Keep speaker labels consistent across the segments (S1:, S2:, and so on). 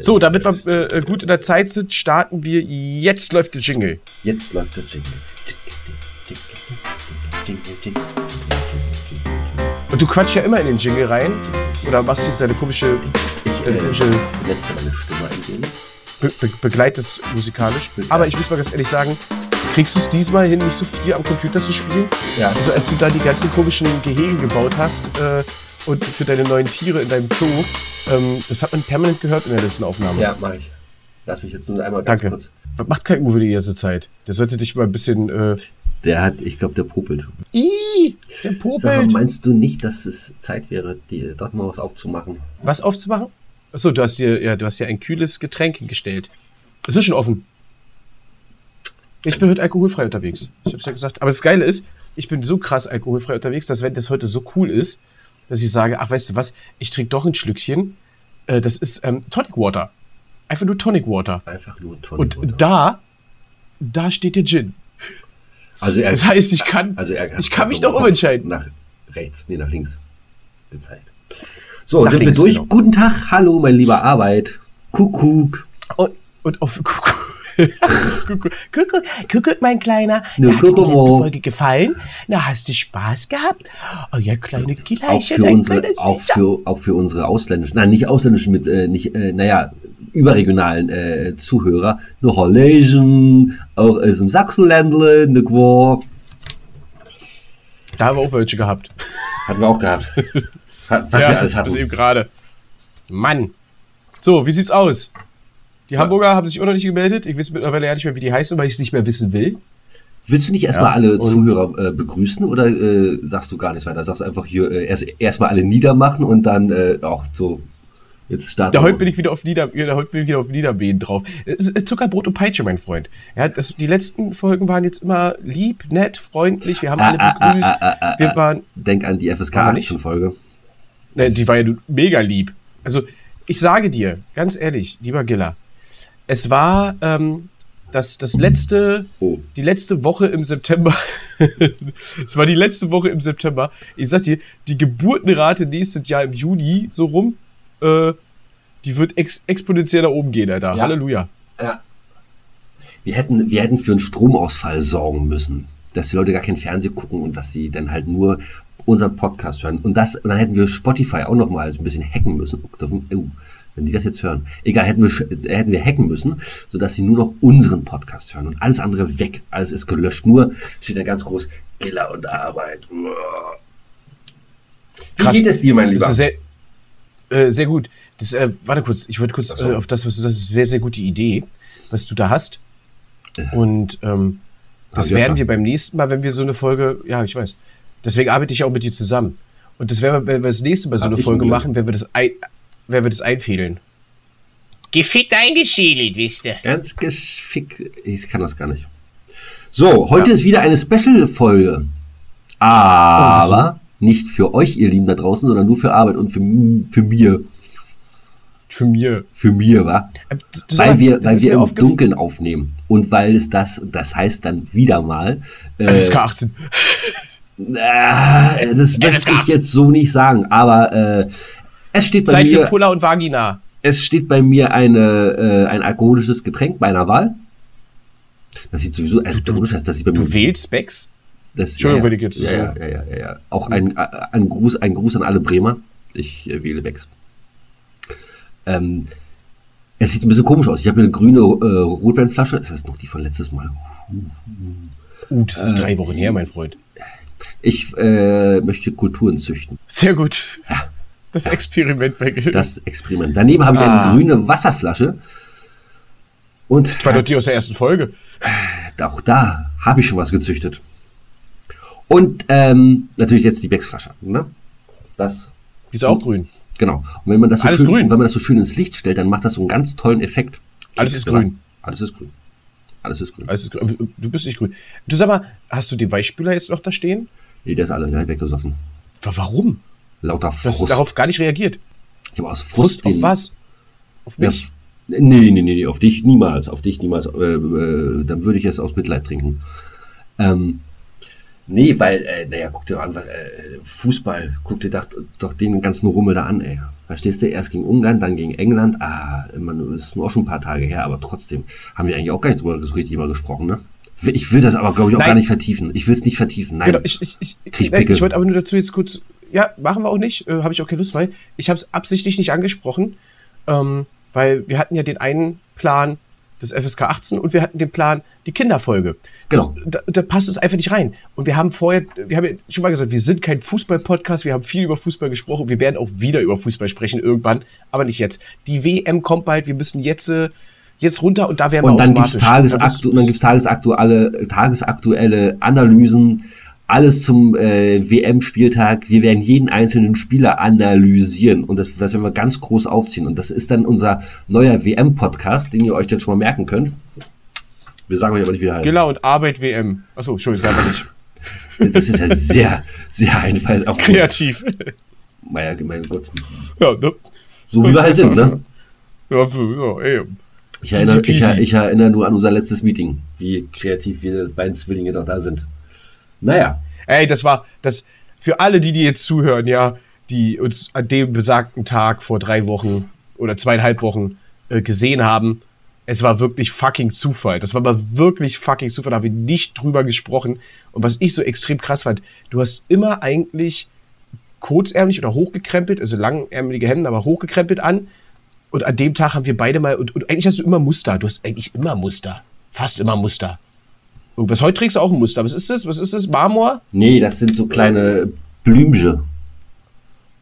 S1: So, damit wir äh, gut in der Zeit sind, starten wir. Jetzt läuft der Jingle.
S2: Jetzt läuft das Jingle.
S1: Und du quatschst ja immer in den Jingle rein. Oder machst du deine komische.
S2: Ich
S1: äh, komische
S2: setze meine Stimme ein wenig.
S1: be be begleitest musikalisch.
S2: Begleitet.
S1: Aber ich muss mal ganz ehrlich sagen, kriegst du es diesmal hin, nicht so viel am Computer zu spielen?
S2: Ja.
S1: Also als du da die ganzen komischen Gehege gebaut hast äh, und für deine neuen Tiere in deinem Zoo, ähm, das hat man permanent gehört in der letzten Aufnahme.
S2: Ja, mach ich. Lass mich jetzt nur einmal ganz
S1: Danke.
S2: kurz.
S1: Was macht kein Uwe die ganze Zeit? Der sollte dich mal ein bisschen. Äh,
S2: Der hat, ich glaube, der popelt.
S1: Ih, der
S2: Sag
S1: popelt.
S2: meinst du nicht, dass es Zeit wäre, dir dort mal was aufzumachen?
S1: Was aufzumachen? Achso, du hast dir, ja, du hast dir ein kühles Getränk hingestellt. Es ist schon offen. Ich bin heute alkoholfrei unterwegs. Ich hab's ja gesagt. Aber das Geile ist, ich bin so krass alkoholfrei unterwegs, dass wenn das heute so cool ist, dass ich sage, ach, weißt du was, ich trinke doch ein Schlückchen. Äh, das ist ähm, Tonic Water. Einfach nur Tonic Water.
S2: Einfach nur Tonic
S1: Und
S2: Water.
S1: da, da steht der Gin.
S2: also er,
S1: Das heißt, ich kann,
S2: also er
S1: ich kann mich
S2: Kopf
S1: umentscheiden.
S2: Nach rechts, nee, nach links gezeigt. So,
S1: Nach
S2: sind
S1: links,
S2: wir durch.
S1: genau.
S2: Guten Tag, hallo, mein lieber Arbeit. Kuckuck.
S1: Und, und auf Kuckuck. Kuckuck, Kuckuck, Kuckuck, mein Kleiner.
S2: Ja,
S1: hat dir die letzte. Folge gefallen? Na, hast du Spaß gehabt? Oh ja, kleine
S2: Auch
S1: Killerchen.
S2: für
S1: ein
S2: unsere,
S1: kleines
S2: auch für, auch für unsere ausländischen, nein, nicht ausländischen, mit, äh, nicht, äh, naja, überregionalen äh, Zuhörer, nur Holländischen, auch aus dem Sachsenländle, ne
S1: Da haben wir auch welche gehabt.
S2: hatten wir auch gehabt. Ha- Was
S1: ja,
S2: wir alles
S1: das bis eben
S2: hatten.
S1: gerade. Mann. So, wie sieht's aus? Die Hamburger haben sich auch noch nicht gemeldet. Ich weiß mittlerweile ja nicht mehr, wie die heißen, weil ich es nicht mehr wissen will.
S2: Willst du nicht erstmal
S1: Ja,
S2: alle Zuhörer äh, begrüßen oder äh, sagst du gar nichts weiter? Sagst du einfach hier äh, erst erstmal alle niedermachen und dann äh, auch so jetzt starten.
S1: Ja,
S2: wir.
S1: heute bin ich wieder auf Nieder, ja, heute bin ich wieder auf Niederbehen drauf. Zuckerbrot und Peitsche, mein Freund. Ja, das, die letzten Folgen waren jetzt immer lieb, nett, freundlich. Wir haben alle
S2: Ah, ah,
S1: begrüßt.
S2: ah, ah, ah,
S1: Wir waren,
S2: Denk an die FSK
S1: Aber nicht.
S2: 18 Folge.
S1: Ne, die war ja mega lieb. Also, ich sage dir, ganz ehrlich, lieber Giller, es war ähm, das, das letzte,
S2: Oh.
S1: die letzte Woche im September. es war die letzte Woche im September. Ich sag dir, die Geburtenrate nächstes Jahr im Juni so rum, äh, die wird ex exponentiell nach oben gehen, Alter.
S2: Ja.
S1: Halleluja.
S2: Ja. Wir hätten, wir hätten für einen Stromausfall sorgen müssen, dass die Leute gar kein Fernsehen gucken und dass sie dann halt nur unseren Podcast hören. Und das, und dann hätten wir Spotify auch noch mal ein bisschen hacken müssen. Oh, wenn die das jetzt hören. Egal, hätten wir, hätten wir hacken müssen, sodass sie nur noch unseren Podcast hören und alles andere weg. Alles ist gelöscht. Nur steht da ganz groß Giller und Arbeit. Uah. Wie
S1: Krass.
S2: geht es dir, mein Lieber?
S1: Das ist sehr, äh, sehr gut. Das, äh, warte kurz, ich wollte kurz
S2: so.
S1: äh, auf das, was du sagst, sehr, sehr gute Idee, was du da hast. Und ähm, das werden wir beim nächsten Mal, wenn wir so eine Folge, ja, ich weiß. Deswegen arbeite ich auch mit dir zusammen. Und das werden wir, wenn wir das nächste Mal so
S2: Hab
S1: eine Folge machen, werden wir das, ein, werden wir das einfädeln.
S3: Gefickt eingeschädelt, wisst ihr.
S2: Ganz geschickt. Ich kann das gar nicht. So, heute
S1: Ja.
S2: ist wieder eine Special-Folge. Aber nicht für euch, ihr Lieben da draußen, sondern nur für Arbeit und für, für mir.
S1: Für mir.
S2: Für mir, wa?
S1: Äh, sag
S2: Weil wir,
S1: das
S2: weil wir im
S1: aufgef-
S2: Dunkeln aufnehmen. Und weil es das, das heißt dann wieder mal. Äh,
S1: FSK 18.
S2: äh, das möchte ich jetzt so nicht sagen. Aber äh, es steht bei
S1: Zeit für
S2: mir,
S1: Puller und Vagina.
S2: es steht bei mir eine, äh, ein alkoholisches Getränk meiner Wahl. Das sieht sowieso, also, du, das sieht bei mir
S1: Du wählst Becks?
S2: Das,
S1: Entschuldigung,
S2: ja,
S1: wenn ich jetzt
S2: ja,
S1: so-
S2: ja, ja, ja, ja, ja. Auch ein, äh, ein, Gruß, ein Gruß an alle Bremer. Ich äh, wähle Becks. Ähm, es sieht ein bisschen komisch aus. Ich habe eine grüne äh, Rotweinflasche. Ist das noch die von letztes Mal?
S1: Uh, das ist
S2: Äh,
S1: drei Wochen her, mein Freund.
S2: Ich äh, möchte Kulturen züchten.
S1: Sehr gut. Das Experiment bei Gil.
S2: Das Experiment. Daneben habe ich
S1: Ah.
S2: eine grüne Wasserflasche. Und
S1: war doch die aus der ersten Folge.
S2: auch da habe ich schon was gezüchtet. Und ähm, natürlich jetzt die Becks-Flasche. Ne? Das
S1: Die ist auch grün.
S2: Genau. Und wenn man das so
S1: Alles
S2: schön,
S1: grün.
S2: wenn man das so schön ins Licht stellt, dann macht das so einen ganz tollen Effekt.
S1: Alles ist grün.
S2: Alles ist grün. Alles ist grün.
S1: Alles ist grün. Du bist nicht grün. Du sag mal, hast du den Weichspüler jetzt noch da stehen?
S2: Nee, der ist alle weggesoffen.
S1: Wa- Warum?
S2: Lauter
S1: Du hast
S2: Frust.
S1: darauf gar nicht reagiert.
S2: ich habe aus
S1: Frust
S2: Frust,
S1: auf was? Auf
S2: Ja,
S1: mich?
S2: f- nee, nee, nee, nee, auf dich niemals. Auf dich niemals. Äh, äh, dann würde ich es aus Mitleid trinken. Ähm, Nee, weil, äh, naja, guck dir doch an, äh, Fußball, guck dir doch, doch den ganzen Rummel da an, ey. Verstehst du? Erst gegen Ungarn, dann gegen England. Ah, man, ist nur auch schon ein paar Tage her, aber trotzdem haben wir eigentlich auch gar nicht drüber so richtig mal gesprochen, ne? Ich will das aber, glaube ich, auch
S1: Nein.
S2: gar nicht vertiefen. Ich will es nicht vertiefen. Nein.
S1: Genau, ich, ich, ich, ich, ich wollte aber nur dazu jetzt kurz, ja, machen wir auch nicht, äh, habe ich auch keine Lust, weil ich habe es absichtlich nicht angesprochen, ähm, weil wir hatten ja den einen Plan des FSK 18 und wir hatten den Plan die Kinderfolge.
S2: Genau.
S1: Da, da passt es einfach nicht rein. Und wir haben vorher, wir haben ja schon mal gesagt, wir sind kein Fußball-Podcast, wir haben viel über Fußball gesprochen, wir werden auch wieder über Fußball sprechen irgendwann, aber nicht jetzt. Die WM kommt bald, wir müssen jetzt, äh, jetzt runter und da werden wir
S2: Und dann gibt's
S1: automatisch.
S2: Tagesaktu und dann gibt's tagesaktuelle, tagesaktuelle Analysen, alles zum äh, WM-Spieltag. Wir werden jeden einzelnen Spieler analysieren und das, das werden wir ganz groß aufziehen. Und das ist dann unser neuer WM-Podcast, den ihr euch dann schon mal merken könnt. Wir sagen euch aber nicht, wie der heißt.
S1: Genau, und Arbeit WM. Achso, Entschuldigung, sagen wir nicht.
S2: Das ist ja sehr, sehr einfach. Auch
S1: Kreativ.
S2: Naja, mein Gott.
S1: ja, ne?
S2: So wie wir halt sind, ne?
S1: Ja, so, ey.
S2: Ich erinnere, ich, ich erinnere nur an unser letztes Meeting, wie kreativ wir beiden Zwillinge doch da sind. Naja,
S1: Ey, das war das für alle, die, die jetzt zuhören, ja, die uns an dem besagten Tag vor drei Wochen oder zweieinhalb Wochen äh, gesehen haben. Es war wirklich fucking Zufall. Das war mal wirklich fucking Zufall. Da haben wir nicht drüber gesprochen. Und was ich so extrem krass fand, du hast immer eigentlich kurzärmlich oder hochgekrempelt, also langärmelige Hemden, aber hochgekrempelt an. Und an dem Tag haben wir beide mal, und, und eigentlich hast du immer Muster. Du hast eigentlich immer Muster. Fast immer Muster. Irgendwas, heute trägst du auch ein Muster. Was ist das? Was ist das? Marmor?
S2: nee, das sind so kleine Blümchen.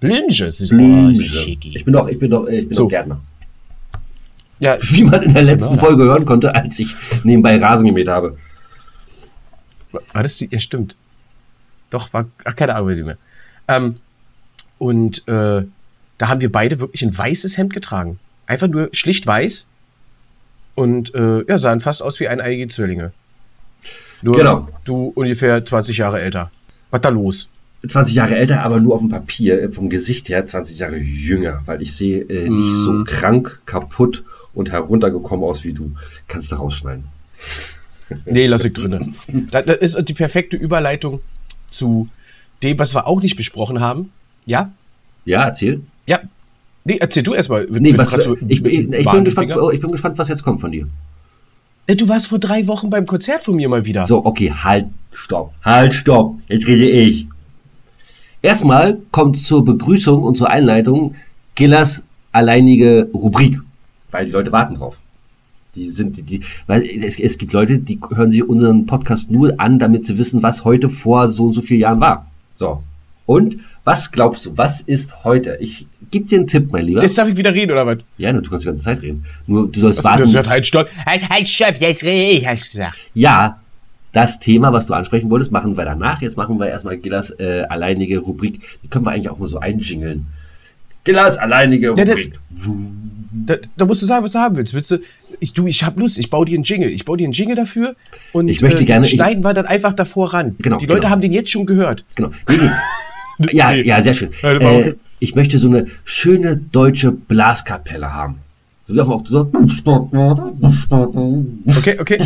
S1: Blümchen. Das ist
S2: Blümchen.
S3: schicki.
S2: Ich bin doch, ich bin doch, ich bin
S1: So.
S2: doch Gärtner.
S1: Ja,
S2: Wie man in der letzten. Folge hören konnte, als ich nebenbei Rasen gemäht habe.
S1: war das die? Ja, stimmt. Doch, war, ach, keine Ahnung mehr. Ähm, und äh, da haben wir beide wirklich ein weißes Hemd getragen. Einfach nur schlicht weiß. Und äh, ja, sahen fast aus wie eineiige Zwillinge. Nur
S2: Genau.
S1: du ungefähr 20 Jahre älter. Was da los?
S2: 20 Jahre älter, aber nur auf dem Papier, äh, vom Gesicht her 20 Jahre jünger, weil ich sehe äh, nicht
S1: Mm.
S2: so krank, kaputt und heruntergekommen aus wie du. Kannst du rausschneiden.
S1: Nee, lass ich drinne. Das, ist die perfekte Überleitung zu dem, was wir auch nicht besprochen haben. Ja?
S2: Ja, erzähl.
S1: Ja. Nee, erzähl du erstmal.
S2: Nee, was, ich, ich, bin gespannt, oh, ich bin gespannt, was jetzt kommt von dir.
S1: Äh, Du warst vor drei Wochen beim Konzert von mir mal wieder.
S2: So, okay, halt, stopp. Halt, stopp. Jetzt rede ich. Erstmal kommt zur Begrüßung und zur Einleitung Gillers alleinige Rubrik, weil die Leute warten drauf. Die sind, die, die, weil es, es gibt Leute, die hören sich unseren Podcast nur an, damit sie wissen, was heute vor so und so vielen Jahren war. So. Und was glaubst du, was ist heute? Ich gebe dir einen Tipp, mein Lieber.
S1: Jetzt darf ich wieder reden, oder was?
S2: Ja, du kannst die ganze Zeit reden. Nur du sollst
S1: Also,
S2: warten.
S1: das hört halt stopp.
S3: Halt, halt, stopp, jetzt rede ich, hast du gesagt.
S2: Ja, das Thema, was du ansprechen wolltest, machen wir danach. Jetzt machen wir erstmal Gillas äh, alleinige Rubrik. Die können wir eigentlich auch mal so einjingeln. Gillas alleinige
S1: Ja, der-
S2: Rubrik.
S1: Da, da musst du sagen, was du haben willst. willst du, ich, du, ich hab Lust, ich baue dir einen Jingle. Ich baue dir einen Jingle dafür und
S2: Ich möchte gerne-
S1: schneiden wir dann einfach davor ran.
S2: Genau,
S1: Die Leute
S2: genau.
S1: haben den jetzt schon gehört.
S2: genau. Ja, ja, sehr schön.
S1: Ja.
S2: Äh, ich möchte so eine schöne deutsche Blaskapelle haben.
S1: Okay, okay.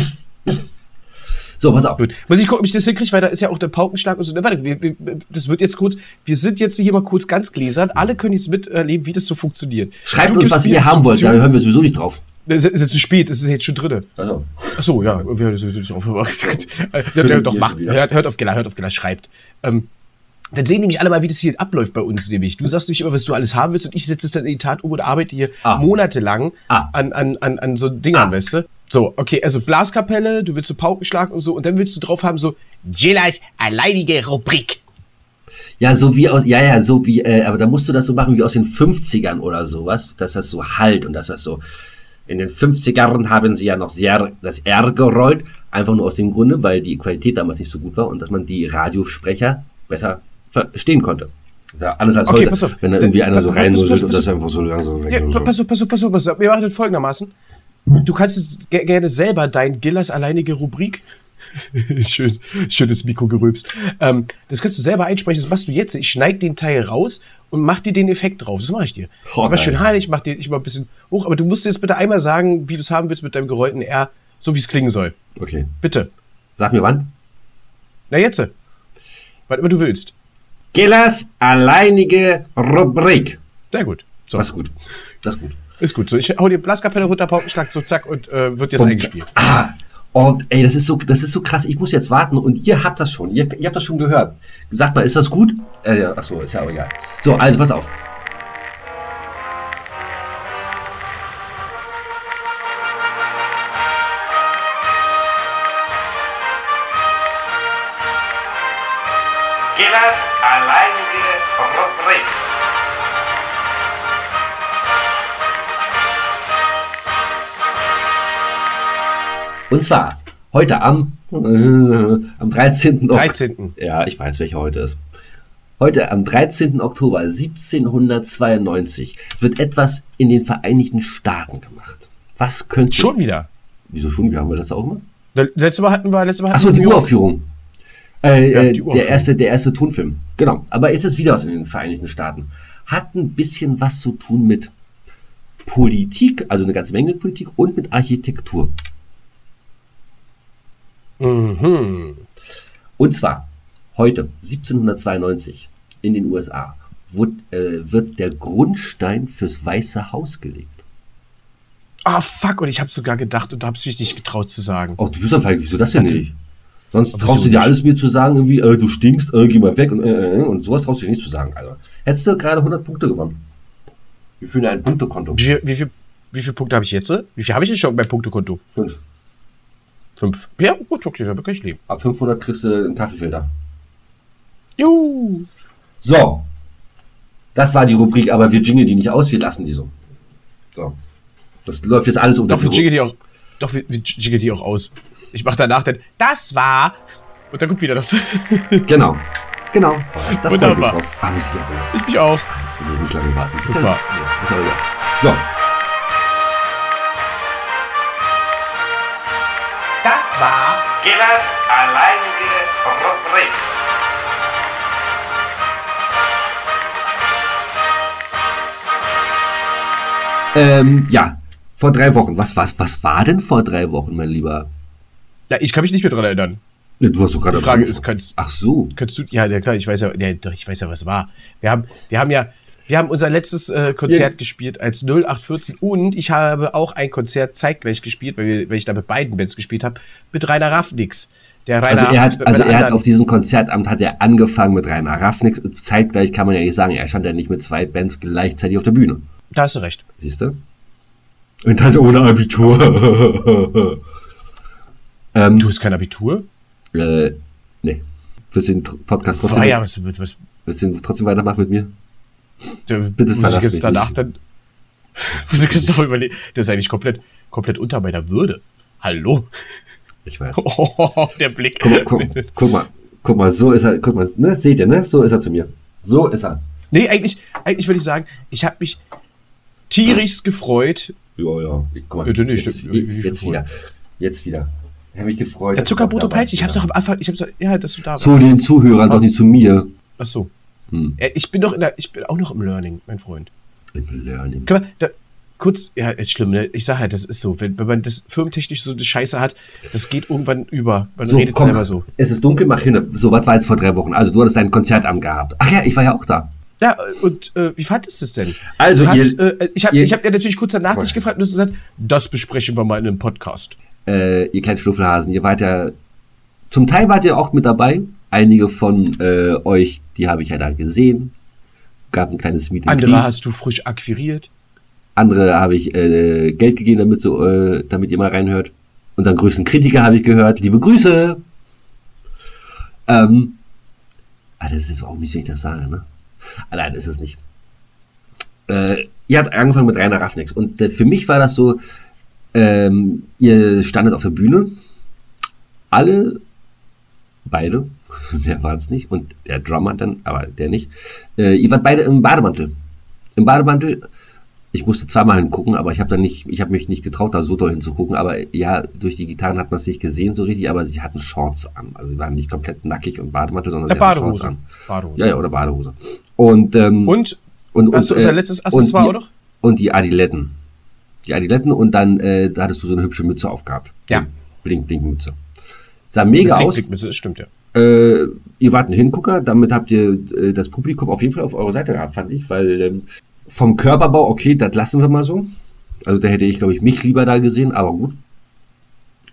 S2: so pass auf.
S1: Gut. Muss ich gucken, ob ich das hinkriege, weil da ist ja auch der Paukenschlag und so. Warte, wir, wir, das wird jetzt kurz. Wir sind jetzt hier mal kurz ganz gläsern. Alle können jetzt miterleben, wie das so funktioniert.
S2: Schreibt
S1: Du
S2: uns, was ihr haben wollt. Da hören wir sowieso nicht drauf.
S1: Es ist jetzt zu spät, es ist jetzt schon drin.
S2: Also,
S1: Ach so, ja, wir hören sowieso nicht drauf. Hört auf Gela, hört auf Gela, schreibt. Ähm, dann sehen nämlich alle mal, wie das hier abläuft bei uns, nämlich. Du sagst nämlich immer, was du alles haben willst und ich setze es dann in die Tat um und arbeite hier
S2: Ah.
S1: monatelang
S2: Ah.
S1: an, an, an, an so Dingern,
S2: Ah.
S1: weißt du? So, okay, also Blaskapelle, du willst so Paukenschlag und so und dann willst du drauf haben, so,
S3: Gillas alleinige Rubrik.
S2: Ja, so wie aus, ja, ja, so wie, äh, aber da musst du das so machen wie aus den 50ern oder sowas, dass das so halt und dass das so, in den 50ern haben sie ja noch sehr das R gerollt, einfach nur aus dem Grunde, weil die Qualität damals nicht so gut war und dass man die Radiosprecher besser verstehen konnte. Ja anders als
S1: Okay,
S2: heute,
S1: pass auf.
S2: wenn da irgendwie einer so rein
S1: pass-
S2: und das einfach so langsam
S1: Ja, pa- pass auf, pass auf, pass auf, pass auf. Wir machen das folgendermaßen. Du kannst gerne selber dein Gillers alleinige Rubrik. Schön, schönes Mikrogerübs. Ähm, das kannst du selber einsprechen. Das machst du jetzt. Ich schneide den Teil raus und mach dir den Effekt drauf. Das mache ich dir.
S2: Oh,
S1: aber schön heilig, mach dir ich mal ein bisschen hoch. Aber du musst jetzt bitte einmal sagen, wie du es haben willst mit deinem gerollten R, so wie es klingen soll.
S2: Okay.
S1: Bitte.
S2: Sag mir wann?
S1: Na jetzt. Was immer du willst.
S2: Gillers alleinige Rubrik.
S1: Sehr gut. So,
S2: Das ist gut. Das ist gut.
S1: ist gut. So, ich hau die Blaskapelle runter, Paukenschlag, so zack und äh, wird jetzt
S2: Und-
S1: eingespielt.
S2: Ah, und ey, das ist so, das ist so krass. Ich muss jetzt warten und ihr habt das schon. Ihr, ihr habt das schon gehört. Sagt mal, ist das gut? Äh, ja, ach so, ist ja auch egal. So, also pass auf.
S4: Gillers alleinige Rubrik.
S2: Und zwar heute am, äh, am 13. Ok-
S1: 13..
S2: Ja, ich weiß, welcher heute ist. Heute am 13. Oktober 1792 wird etwas in den Vereinigten Staaten gemacht. Was könnte.
S1: Schon wieder.
S2: Wieso schon? Wie haben wir das auch immer?
S1: Le- Letzte Mal hatten wir, letzte Mal hatten
S2: Achso, die. Uraufführung. Äh,
S1: Ja,
S2: äh, der, erste, der erste Tonfilm. Genau. Aber jetzt ist wieder was in den Vereinigten Staaten. Hat ein bisschen was zu tun mit Politik, also eine ganze Menge mit Politik und mit Architektur.
S1: Mhm.
S2: Und zwar heute, 1792, in den USA, wird, äh, wird der Grundstein fürs Weiße Haus gelegt.
S1: Ah, fuck, und ich habe sogar gedacht und hab's mich nicht getraut zu sagen.
S2: Oh, du bist doch wieso das denn nicht? Sonst
S1: Aber
S2: traust du dir alles mir zu sagen, irgendwie, äh, du stinkst, äh, geh mal weg und, äh, äh, und sowas traust du dir nicht zu sagen. Also, hättest du gerade 100 Punkte gewonnen. Wir führen ein Punktekonto.
S1: Wie viel, wie viel, wie viele Punkte habe ich jetzt? Wie viel habe ich denn schon beim Punktekonto?
S2: Fünf.
S1: Fünf. Ja, gut, okay, damit kann ich leben.
S2: Ab 500 kriegst du einen Tafelfilter.
S1: Juhu.
S2: So. Das war die Rubrik, aber wir jingeln die nicht aus, wir lassen die so. So. Das läuft jetzt alles unter
S1: Doch, wir jiggeln die auch, doch, wir, wir jiggeln die auch aus. Ich mache danach dann, das war, und dann kommt wieder das.
S2: Genau. Genau. Oh, das, da mich
S1: Wunderbar.
S2: drauf. Ah, das ist ja so.
S1: ich mich auch.
S2: Ich will nicht lange warten. Ist
S1: Super.
S2: Ja, ja, ist ja egal. So.
S3: Das war
S4: Gillers alleinige Rubrik.
S2: Ähm, ja. Vor drei Wochen. Was, was, was war denn vor drei Wochen, mein Lieber?
S1: Ja, ich kann mich nicht mehr dran erinnern.
S2: Ja, Du hast doch gerade.
S1: Die Frage ist, könntest,
S2: Ach so.
S1: könntest du, ja, ja, klar, ich weiß ja, ja, doch, ich weiß ja, was war. Wir haben, wir haben ja, wir haben unser letztes äh, Konzert
S2: Ja.
S1: gespielt als 0814 und ich habe auch ein Konzert zeitgleich gespielt, weil, wir, weil ich da mit beiden Bands gespielt habe, mit Rainer Raffnix. Der Rainer
S2: Also er hat, also er hat auf diesem Konzertamt hat er angefangen mit Rainer Raffnix. Zeitgleich kann man ja nicht sagen, er stand ja nicht mit zwei Bands gleichzeitig auf der Bühne.
S1: Da hast du recht.
S2: Siehst du? Und das ohne Abitur. ähm,
S1: Du hast kein Abitur?
S2: äh, nee. Willst du den Podcast trotzdem,
S1: Ah ja, was, was,
S2: willst du trotzdem weitermachen mit mir?
S1: Bitte
S2: Bitte
S1: muss ich
S2: verlass
S1: jetzt
S2: mich
S1: danach
S2: nicht.
S1: dann. Muss ich jetzt noch überlegen. Das ist eigentlich komplett, komplett unter meiner Würde. Hallo?
S2: Ich weiß.
S1: Oh, der Blick.
S2: Guck mal, guck, guck mal, guck mal, so ist er, guck mal, ne, seht ihr, ne? So ist er zu mir. So ist er.
S1: Nee, eigentlich, eigentlich würde ich sagen, ich habe mich tierisch gefreut.
S2: Ja, ja. Guck mal, jetzt, jetzt
S1: ich-
S2: wieder. Jetzt wieder. Ich habe mich gefreut. Du
S1: Zuckerbrot und Peitsche. Ich hab's
S2: wieder.
S1: doch am Anfang, ich doch, ja, dass du da warst.
S2: Zu den Zuhörern, doch nicht zu mir.
S1: Ach so.
S2: Hm.
S1: Ja, ich bin doch in der, ich bin auch noch im Learning, mein Freund.
S2: Im Learning.
S1: Wir, da, kurz, ja, ist schlimm, ne? Ich sag halt, das ist so. Wenn, wenn man das firmentechnisch so eine Scheiße hat, das geht irgendwann über. Man
S2: So,
S1: redet
S2: komm,
S1: selber so.
S2: es ist dunkel, mach hin. So, was war jetzt vor drei Wochen? Also, du hattest dein Konzertamt gehabt. Ach ja, ich war ja auch da.
S1: Ja, und äh, wie fandest du es denn?
S2: Also,
S1: hast,
S2: ihr-
S1: äh, ich habe hab ja natürlich kurz danach dich gefragt und du hast gesagt, das besprechen wir mal in einem Podcast.
S2: Äh, ihr kleinen Schnuffelhasen, ihr wart ja, zum Teil wart ihr auch mit dabei. Einige von äh, euch, die habe ich ja da gesehen. Gab ein kleines Meeting.
S1: Andere hast du frisch akquiriert.
S2: Andere habe ich äh, Geld gegeben, damit, so, äh, damit ihr mal reinhört. Unseren größten Kritiker habe ich gehört. Liebe Grüße! Ähm, ah, das ist auch nicht, wenn ich das sage, ne? Ah, nein, ist es nicht. Äh, ihr habt angefangen mit Rainer Raffnix. Und äh, für mich war das so, ähm, ihr standet auf der Bühne. Alle, beide, wer war es nicht? Und der Drummer dann, aber der nicht. Äh, ihr wart beide im Bademantel. Im Bademantel ich musste zweimal hingucken, aber ich habe dann nicht, ich habe mich nicht getraut, da so doll hinzugucken. Aber ja, durch die Gitarren hat man es nicht gesehen so richtig, aber sie hatten Shorts an. Also sie waren nicht komplett nackig und Bademantel, sondern
S1: Der
S2: sie hatten Shorts
S1: Badehose.
S2: an.
S1: Badehose.
S2: Ja, ja, oder Badehose. Und, ähm,
S1: Und,
S2: und,
S1: hast du unser letztes
S2: und
S1: Accessoire
S2: die,
S1: auch noch?
S2: Und die Adiletten. Die Adiletten und dann, äh, da hattest du so eine hübsche Mütze aufgehabt.
S1: Ja.
S2: Blink, blink Mütze. Sah mega
S1: Blick,
S2: aus.
S1: Blick, das stimmt ja.
S2: Äh, ihr wart ein Hingucker, damit habt ihr äh, das Publikum auf jeden Fall auf eurer Seite gehabt, fand ich, weil ähm, vom Körperbau, okay, das lassen wir mal so. Also da hätte ich, glaube ich, mich lieber da gesehen, aber gut.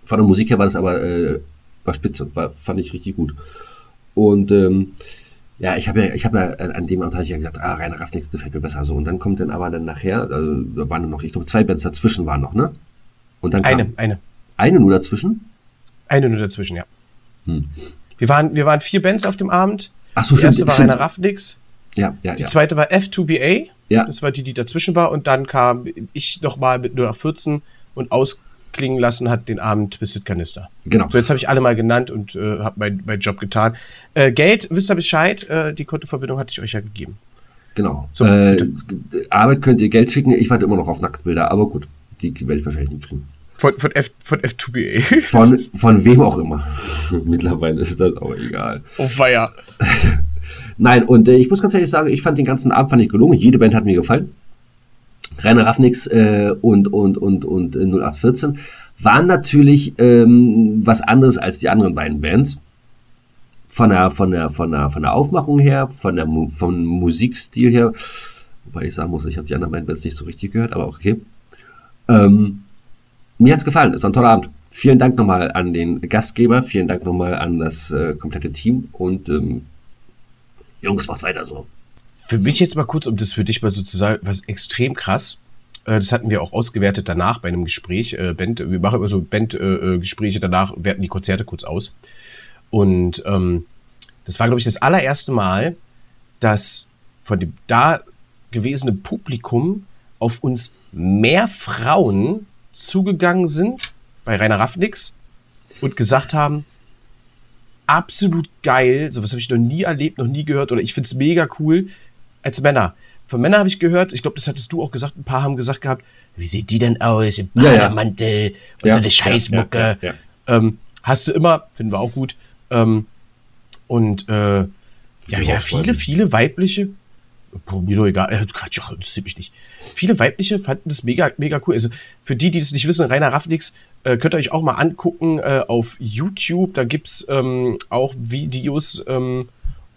S2: Von der Musik her war das aber äh, war spitze, war, fand ich richtig gut. Und ähm, ja, ich habe ja, ich habe ja an dem Abend habe ich ja gesagt, ah, Rainer Raffnix gefällt mir besser so. Und dann kommt dann aber dann nachher, also, da waren noch, ich glaube, zwei Bands dazwischen waren noch, ne? Und dann
S1: Eine,
S2: kam
S1: eine.
S2: eine nur dazwischen.
S1: Eine nur dazwischen, ja.
S2: Hm.
S1: Wir, waren, wir waren vier Bands auf dem Abend.
S2: Ach so,
S1: Die
S2: stimmt,
S1: erste war
S2: stimmt.
S1: Rainer Raffnix.
S2: Ja, ja,
S1: Die
S2: ja.
S1: zweite war F2BA.
S2: Ja.
S1: Das war die, die dazwischen war. Und dann kam ich nochmal mit 0 nach 14 und ausklingen lassen hat den Abend Twisted Canister.
S2: Genau.
S1: So, jetzt habe ich alle mal genannt und äh, habe meinen mein Job getan. Äh, Geld, wisst ihr Bescheid? Äh, die Kontoverbindung hatte ich euch ja gegeben.
S2: Genau.
S1: So,
S2: äh. Arbeit könnt ihr Geld schicken. Ich warte immer noch auf Nacktbilder, aber gut, die werde ich wahrscheinlich nicht kriegen.
S1: Von, von, F, von F2BA.
S2: Von, von wem auch immer. Mittlerweile ist das aber egal.
S1: oh, feier.
S2: Nein, und äh, ich muss ganz ehrlich sagen, ich fand den ganzen Abend fand ich gelungen. Jede Band hat mir gefallen. Rainer Raffnix äh, und, und, und, und äh, 0814 waren natürlich ähm, was anderes als die anderen beiden Bands. Von der, von der, von der, von der Aufmachung her, von der, vom Musikstil her. Wobei ich sagen muss, ich habe die anderen beiden Bands nicht so richtig gehört, aber okay. Ähm, mir hat's gefallen, es war ein toller Abend. Vielen Dank nochmal an den Gastgeber, vielen Dank nochmal an das äh, komplette Team und ähm, Jungs, macht weiter so.
S1: Für mich jetzt mal kurz, um das für dich mal so zu sagen, was extrem krass. Äh, Das hatten wir auch ausgewertet danach bei einem Gespräch. Äh, Band, wir machen immer so Bandgespräche äh, danach, werten die Konzerte kurz aus. Und ähm, das war, glaube ich, das allererste Mal, dass von dem da gewesenen Publikum auf uns mehr Frauen zugegangen sind bei Rainer Raffnix und gesagt haben, absolut geil, sowas habe ich noch nie erlebt, noch nie gehört oder ich finde es mega cool als Männer. Von Männern habe ich gehört, ich glaube, das hattest du auch gesagt, ein paar haben gesagt gehabt, wie sieht die denn aus im
S2: Ja, ja.
S1: Bademantel und
S2: Ja,
S1: so eine
S2: ja,
S1: Scheißmucke.
S2: ja, ja,
S1: Ähm, hast du immer, finden wir auch gut. Ähm, und äh, ja, ja, viele, viele weibliche, mir doch egal, äh, Quatsch, ach, interessiert mich nicht. Viele weibliche fanden das mega, mega cool. Also für die, die das nicht wissen, Rainer Raffnix, äh, könnt ihr euch auch mal angucken äh, auf YouTube. Da gibt's ähm, auch Videos ähm,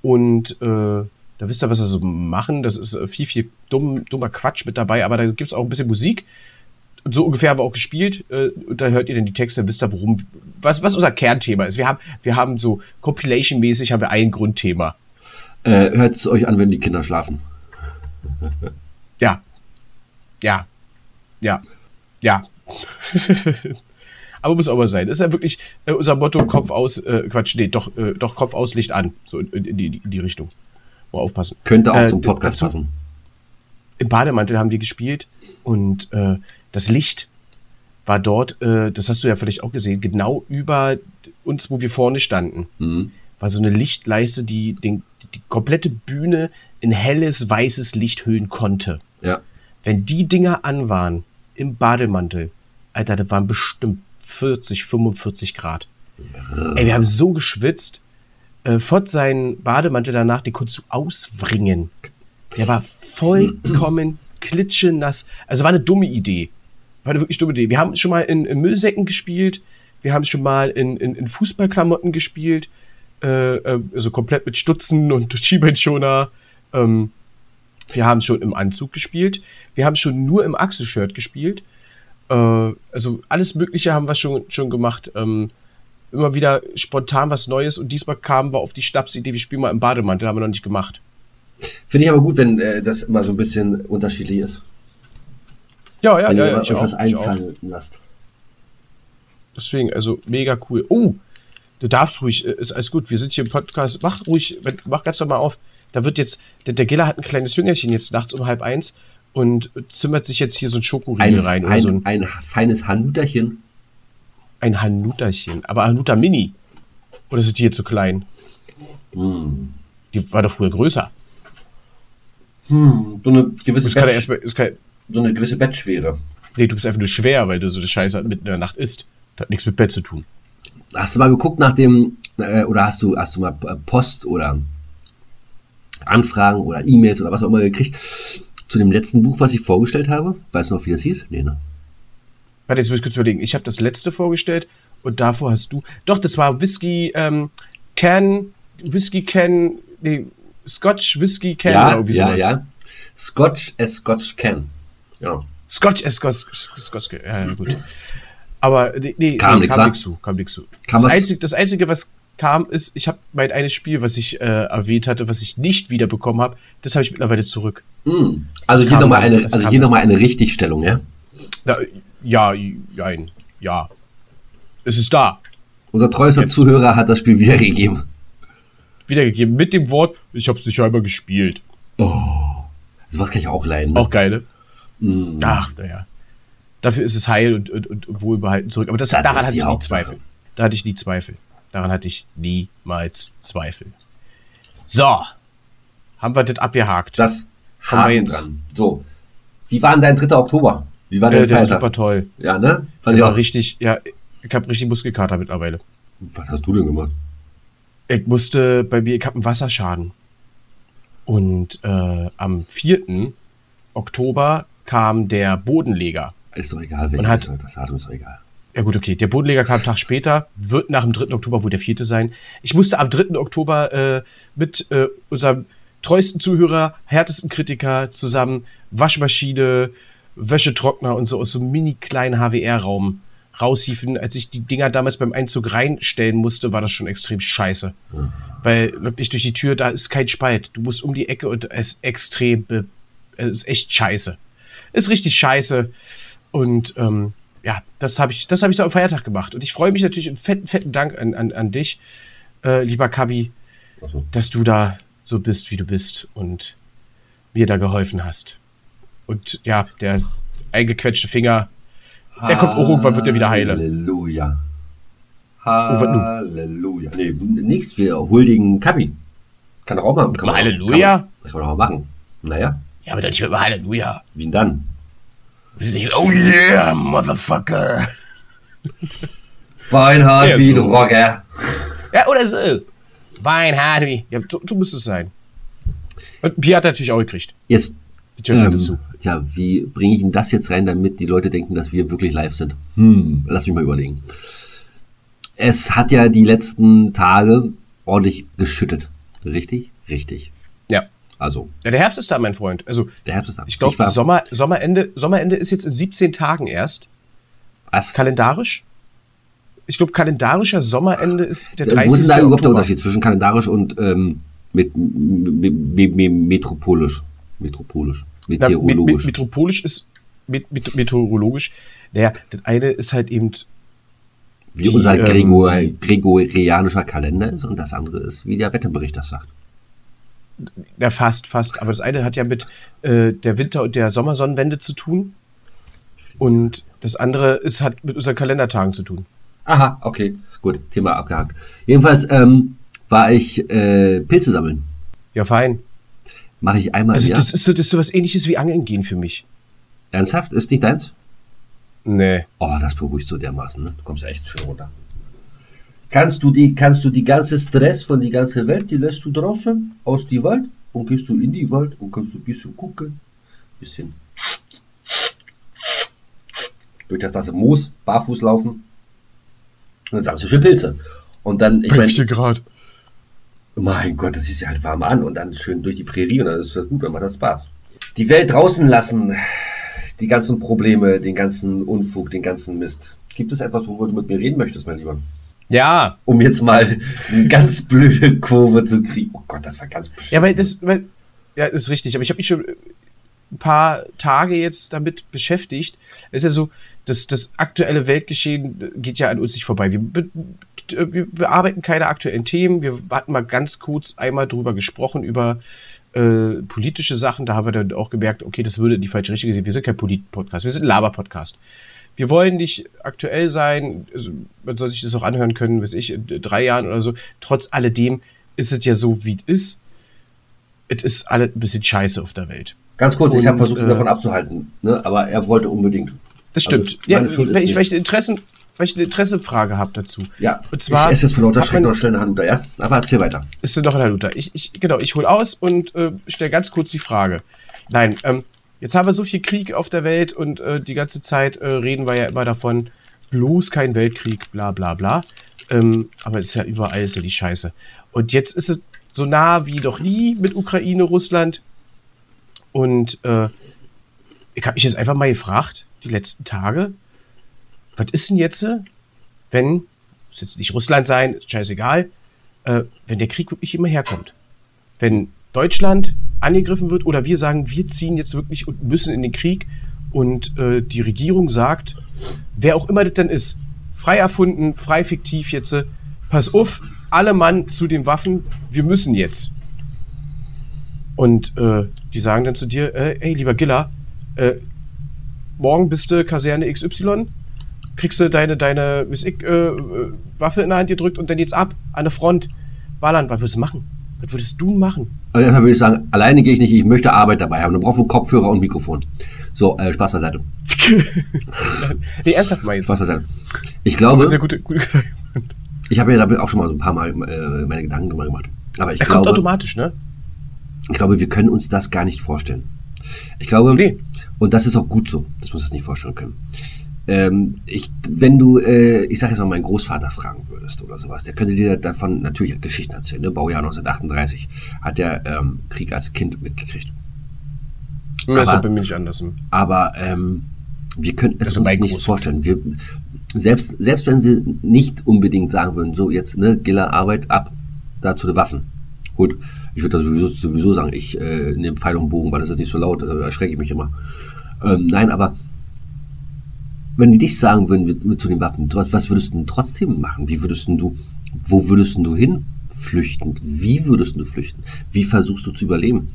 S1: und äh, da wisst ihr, was sie so machen. Das ist äh, viel, viel dumm, dummer Quatsch mit dabei, aber da gibt's auch ein bisschen Musik. So ungefähr haben wir auch gespielt. Äh, und da hört ihr dann die Texte, wisst ihr, worum, was, was unser Kernthema ist. Wir haben, wir haben so Compilation-mäßig haben wir ein Grundthema.
S2: Äh, Hört es euch an, wenn die Kinder schlafen.
S1: Ja. Ja. Ja. Ja. Aber muss auch mal sein. Das ist ja wirklich äh, unser Motto, Kopf aus, äh, Quatsch, nee, doch, äh, doch Kopf aus, Licht an. So in, in, die, in die Richtung. Mal aufpassen.
S2: Könnte auch
S1: Äh,
S2: zum Podcast
S1: dazu-
S2: passen.
S1: Im Bademantel haben wir gespielt und äh, das Licht war dort, äh, das hast du ja vielleicht auch gesehen, genau über uns, wo wir vorne standen.
S2: Mhm.
S1: War so eine Lichtleiste, die den, die komplette Bühne in helles, weißes Licht hüllen konnte.
S2: Ja.
S1: Wenn die Dinger an waren im Bademantel, Alter, das waren bestimmt 40, 45 Grad. Ey, wir haben so geschwitzt. Äh, Fott seinen Bademantel danach, den konntest du auswringen. Der war vollkommen klitschenass. Also war eine dumme Idee. War eine wirklich dumme Idee. Wir haben schon mal in, in Müllsäcken gespielt. Wir haben schon mal in, in, in Fußballklamotten gespielt. Äh, äh, also komplett mit Stutzen und Schiebeinschoner. Ähm, wir haben schon im Anzug gespielt. Wir haben schon nur im Achselshirt gespielt. Äh, also alles Mögliche haben wir schon, schon gemacht. Ähm, immer wieder spontan was Neues und diesmal kamen wir auf die Schnapsidee, wir spielen mal im Bademantel, haben wir noch nicht gemacht.
S2: Finde ich aber gut, wenn äh, das immer so ein bisschen unterschiedlich ist.
S1: Ja, ja,
S2: wenn
S1: ja,
S2: ihr
S1: ja
S2: euch was einfallen lasst.
S1: Deswegen, also mega cool. Oh, du darfst ruhig, äh, ist alles gut. Wir sind hier im Podcast. Mach ruhig, wenn- mach ganz normal auf. Da wird jetzt, der, der Giller hat ein kleines Jüngerchen jetzt nachts um halb eins und zimmert sich jetzt hier so ein Schokoriegel
S2: Ein,
S1: rein oder so ein,
S2: ein, ein feines Hanuterchen.
S1: Ein Hanuterchen. Aber Hanuta Mini. Oder sind die hier zu klein?
S2: Hm.
S1: Die war doch früher größer.
S2: So eine gewisse
S1: Das
S2: Bett,
S1: erstmal, das kann,
S2: so eine gewisse Bettschwere.
S1: nee, du bist einfach nur schwer, weil du so das Scheiße halt mitten in der Nacht isst. Das hat nichts mit Bett zu tun.
S2: Hast du mal geguckt nach dem, äh, oder hast du, hast du mal äh, Post oder Anfragen oder E-Mails oder was auch immer gekriegt zu dem letzten Buch, was ich vorgestellt habe? Weißt du noch, wie das hieß? Nee, ne?
S1: Warte, jetzt muss ich kurz überlegen. Ich habe das letzte vorgestellt und davor hast du. Doch, das war Whisky ähm, Can, Whisky Can, nee, Scotch Whisky Can
S2: Ja,
S1: oder irgendwie
S2: ja,
S1: sowas.
S2: ja. Scotch as Scotch can. Ja.
S1: Scotch, äh, Scotch, Scotch, ja, ja, gut. Aber nee, nee,
S2: Kam
S1: nee,
S2: nix,
S1: kam nichts zu, kam nichts zu.
S2: Kam
S1: das, Einzige, das Einzige, was kam, ist, ich habe mein eines Spiel, was ich äh, erwähnt hatte, was ich nicht wiederbekommen habe, das habe ich mittlerweile zurück.
S2: Hm. Also
S1: Das
S2: hier nochmal eine, also hier eine Richtigstellung, ja?
S1: Da, ja, jein, ja. Es ist da.
S2: Unser treuester
S1: Jetzt.
S2: Zuhörer hat das Spiel wiedergegeben.
S1: Wiedergegeben mit dem Wort, ich habe es nicht einmal gespielt.
S2: Sowas kann ich auch leiden. Ne?
S1: Auch geil,
S2: Mm.
S1: ne? Ach, naja. Dafür ist es heil und, und, und wohlbehalten zurück. Aber das,
S2: Das
S1: daran hatte ich nie. Zweifel. Da hatte ich nie Zweifel. Daran hatte ich niemals Zweifel. So. Haben wir das abgehakt.
S2: Das
S1: Kommen wir jetzt.
S2: dran. So. Wie war denn dein 3. Oktober? Wie war
S1: äh,
S2: dein
S1: der war
S2: Feiertag?
S1: super toll.
S2: Ja, ne? Fand
S1: Der
S2: ich
S1: war
S2: auch.
S1: richtig, ja, ich habe richtig Muskelkater mittlerweile.
S2: Was hast du denn gemacht?
S1: Ich musste bei mir, ich habe einen Wasserschaden. Und äh, am 4. Oktober kam der Bodenleger.
S2: Ist doch egal,
S1: Und
S2: welches
S1: hat-.
S2: Das Datum ist doch egal.
S1: Ja gut, okay. Der Bodenleger kam einen Tag später, wird nach dem 3. Oktober wohl der vierte sein. Ich musste am 3. Oktober äh, mit äh, unserem treuesten Zuhörer, härtesten Kritiker zusammen Waschmaschine, Wäschetrockner und so aus so einem mini kleinen HWR-Raum raushiefen. Als ich die Dinger damals beim Einzug reinstellen musste, war das schon extrem scheiße. Weil wirklich durch die Tür, da ist kein Spalt. Du musst um die Ecke und es ist extrem, es ist echt scheiße. Ist richtig scheiße. Und ähm, ja, das habe ich, das habe ich da am Feiertag gemacht. Und ich freue mich natürlich einen fetten, fetten Dank an, an, an dich, äh, lieber Kabi,
S2: Achso.
S1: dass du da so bist, wie du bist und mir da geholfen hast. Und ja, der eingequetschte Finger, der kommt auch irgendwann, wird der wieder heile.
S2: Halleluja. Halleluja. Nee, nichts. Wir huldigen Kabi. Kann doch auch mal. Kann
S1: Halleluja?
S2: Kann man, kann man auch mal machen. Naja,
S1: Ja, aber dann nicht mit dem Halleluja.
S2: wie denn dann?
S1: Wir sind nicht, oh yeah, Motherfucker.
S2: Beinhard
S1: Ja,
S2: wie
S1: so.
S2: Rocker.
S1: Ja, oder so. Weinhard wie. Ja, so, so müsste es sein. Und Bier hat er natürlich auch gekriegt.
S2: Jetzt,
S1: Die gehört
S2: ähm,
S1: dazu.
S2: ja, wie bringe ich denn das jetzt rein, damit die Leute denken, dass wir wirklich live sind? Hm, lass mich mal überlegen. Es hat ja die letzten Tage ordentlich geschüttet. Richtig? Richtig.
S1: Ja.
S2: Also,
S1: Ja, der Herbst ist da, mein Freund. Also,
S2: der Herbst ist da.
S1: ich glaube, Sommer, Sommerende, Sommerende ist jetzt in 17 Tagen erst.
S2: Was?
S1: Kalendarisch. Ich glaube, kalendarischer Sommerende ist der 30.
S2: Äh, Wo ist denn da überhaupt der. Unterschied zwischen kalendarisch und ähm, mit, mit, mit, metropolisch? Metropolisch.
S1: Na, met, met,
S2: Meteorologisch.
S1: metropolisch ist met, met, meteorologisch. Naja, das eine ist halt eben
S2: wie
S1: die,
S2: unser
S1: ähm,
S2: Gregor, gregorianischer Kalender ist und das andere ist, wie der Wetterbericht das sagt.
S1: Ja, fast, fast. Aber das eine hat ja mit äh, der Winter- und der Sommersonnenwende zu tun. Und das andere ist, hat mit unseren Kalendertagen zu tun.
S2: Aha, okay. Gut, Thema abgehakt. Jedenfalls ähm, war ich äh, Pilze sammeln.
S1: Ja, fein.
S2: Mache ich einmal
S1: Also,
S2: im Jahr.
S1: das ist so, das ist so was ähnliches wie Angeln gehen für mich.
S2: Ernsthaft? Ist nicht deins?
S1: Nee.
S2: Oh, das beruhigt so dermaßen, ne? Du kommst echt schön runter. Kannst du die, kannst du die ganze Stress von die ganze Welt, die lässt du draußen aus die Wald und gehst du in die Wald und kannst du ein bisschen gucken, bisschen durch das nasse Moos barfuß laufen und dann sammelst du schön Pilze. Und dann, ich meine,
S1: Grad.
S2: Mein Gott, das ist ja halt warm an und dann schön durch die Prärie und dann ist das gut, dann macht das Spaß. Die Welt draußen lassen, die ganzen Probleme, den ganzen Unfug, den ganzen Mist. Gibt es etwas, worüber du mit mir reden möchtest, mein Lieber?
S1: Ja.
S2: Um jetzt mal eine ganz blöde Kurve zu kriegen. Oh Gott, das war ganz beschissen.
S1: Ja, weil das, weil, ja, ist richtig. Aber ich habe mich schon ein paar Tage jetzt damit beschäftigt. Es ist ja so, dass das aktuelle Weltgeschehen geht ja an uns nicht vorbei. Wir, wir bearbeiten keine aktuellen Themen. Wir hatten mal ganz kurz einmal drüber gesprochen, über äh, politische Sachen. Da haben wir dann auch gemerkt, okay, das würde die falsche Richtung gehen. Wir sind kein Polit-Podcast, wir sind ein Laber-Podcast. Wir wollen nicht aktuell sein, also man soll sich das auch anhören können, weiß ich, in drei Jahren oder so. Trotz alledem ist es ja so, wie es ist. Es ist alle ein bisschen scheiße auf der Welt.
S2: Ganz kurz, ich
S1: Und,
S2: habe versucht, ihn
S1: äh,
S2: davon abzuhalten, ne? aber er wollte unbedingt.
S1: Das stimmt.
S2: Also,
S1: ja, ich, ich Interessen, weil ich eine Interessenfrage habe dazu.
S2: Ja,
S1: Und zwar
S2: ich esse jetzt von lauter
S1: hat
S2: Schreck
S1: man-
S2: noch schnell unter, ja? Aber erzähl weiter.
S1: Ist noch ein Luther. Ich, ich, genau, ich hole aus und äh, stelle ganz kurz die Frage. Nein, ähm, jetzt haben wir so viel Krieg auf der Welt und äh, die ganze Zeit äh, reden wir ja immer davon, bloß kein Weltkrieg, bla bla bla. Ähm, aber es ist ja überall ist ja die Scheiße. Und jetzt ist es so nah wie noch nie mit Ukraine, Russland. Und äh, ich habe mich jetzt einfach mal gefragt, die letzten Tage, was ist denn jetzt, äh, wenn, muss jetzt nicht Russland sein, ist scheißegal, äh, wenn der Krieg wirklich immer herkommt? Wenn Deutschland angegriffen wird oder wir sagen, wir ziehen jetzt wirklich und müssen in den Krieg und äh, die Regierung sagt, wer auch immer das dann ist, frei erfunden, frei fiktiv jetzt, äh, pass auf, alle Mann zu den Waffen, wir müssen jetzt. Und äh, die sagen dann zu dir, äh, ey, lieber Giller, äh, morgen bist du Kaserne XY, kriegst du deine, deine weiß ich, äh, äh, Waffe in der Hand gedrückt und dann jetzt ab, an der Front, ballern. Was würdest du machen? Was würdest du machen?
S2: Also erstmal würde ich sagen, alleine gehe ich nicht, ich möchte Arbeit dabei haben. Du brauchst einen Kopfhörer und Mikrofon. So, äh, Spaß beiseite.
S1: nee, ernsthaft mal jetzt.
S2: Spaß beiseite. Ich glaube,
S1: Das ist ja gute, gute
S2: ich habe mir da auch schon mal so ein paar Mal äh, meine Gedanken drüber gemacht. Aber ich
S1: Er kommt
S2: glaube,
S1: automatisch, ne?
S2: ich glaube, wir können uns das gar nicht vorstellen. Ich glaube,
S1: Nee.
S2: und das ist auch gut so, dass wir uns das nicht vorstellen können. Ähm, ich, wenn du, äh, ich sag jetzt mal, meinen Großvater fragen würdest oder sowas, der könnte dir davon natürlich Geschichten erzählen. Ne? Baujahr 1938 hat der ähm, Krieg als Kind mitgekriegt.
S1: Das ist
S2: Aber-
S1: ja bei mir nicht anders. hm.
S2: Aber ähm, wir können es
S1: Also
S2: uns nicht vorstellen. Wir, selbst, selbst wenn sie nicht unbedingt sagen würden, so jetzt, ne, Giller, Arbeit ab, da zu den Waffen. Gut, ich würde das sowieso, sowieso sagen, ich äh, nehme Pfeil und Bogen, weil das ist nicht so laut, äh, erschrecke ich mich immer. Ähm, nein, aber wenn die dich sagen würden mit, mit zu den Waffen, was, was würdest du denn trotzdem machen? Wie würdest du, wo würdest du hin flüchten? Wie würdest du flüchten? Wie versuchst du zu überleben?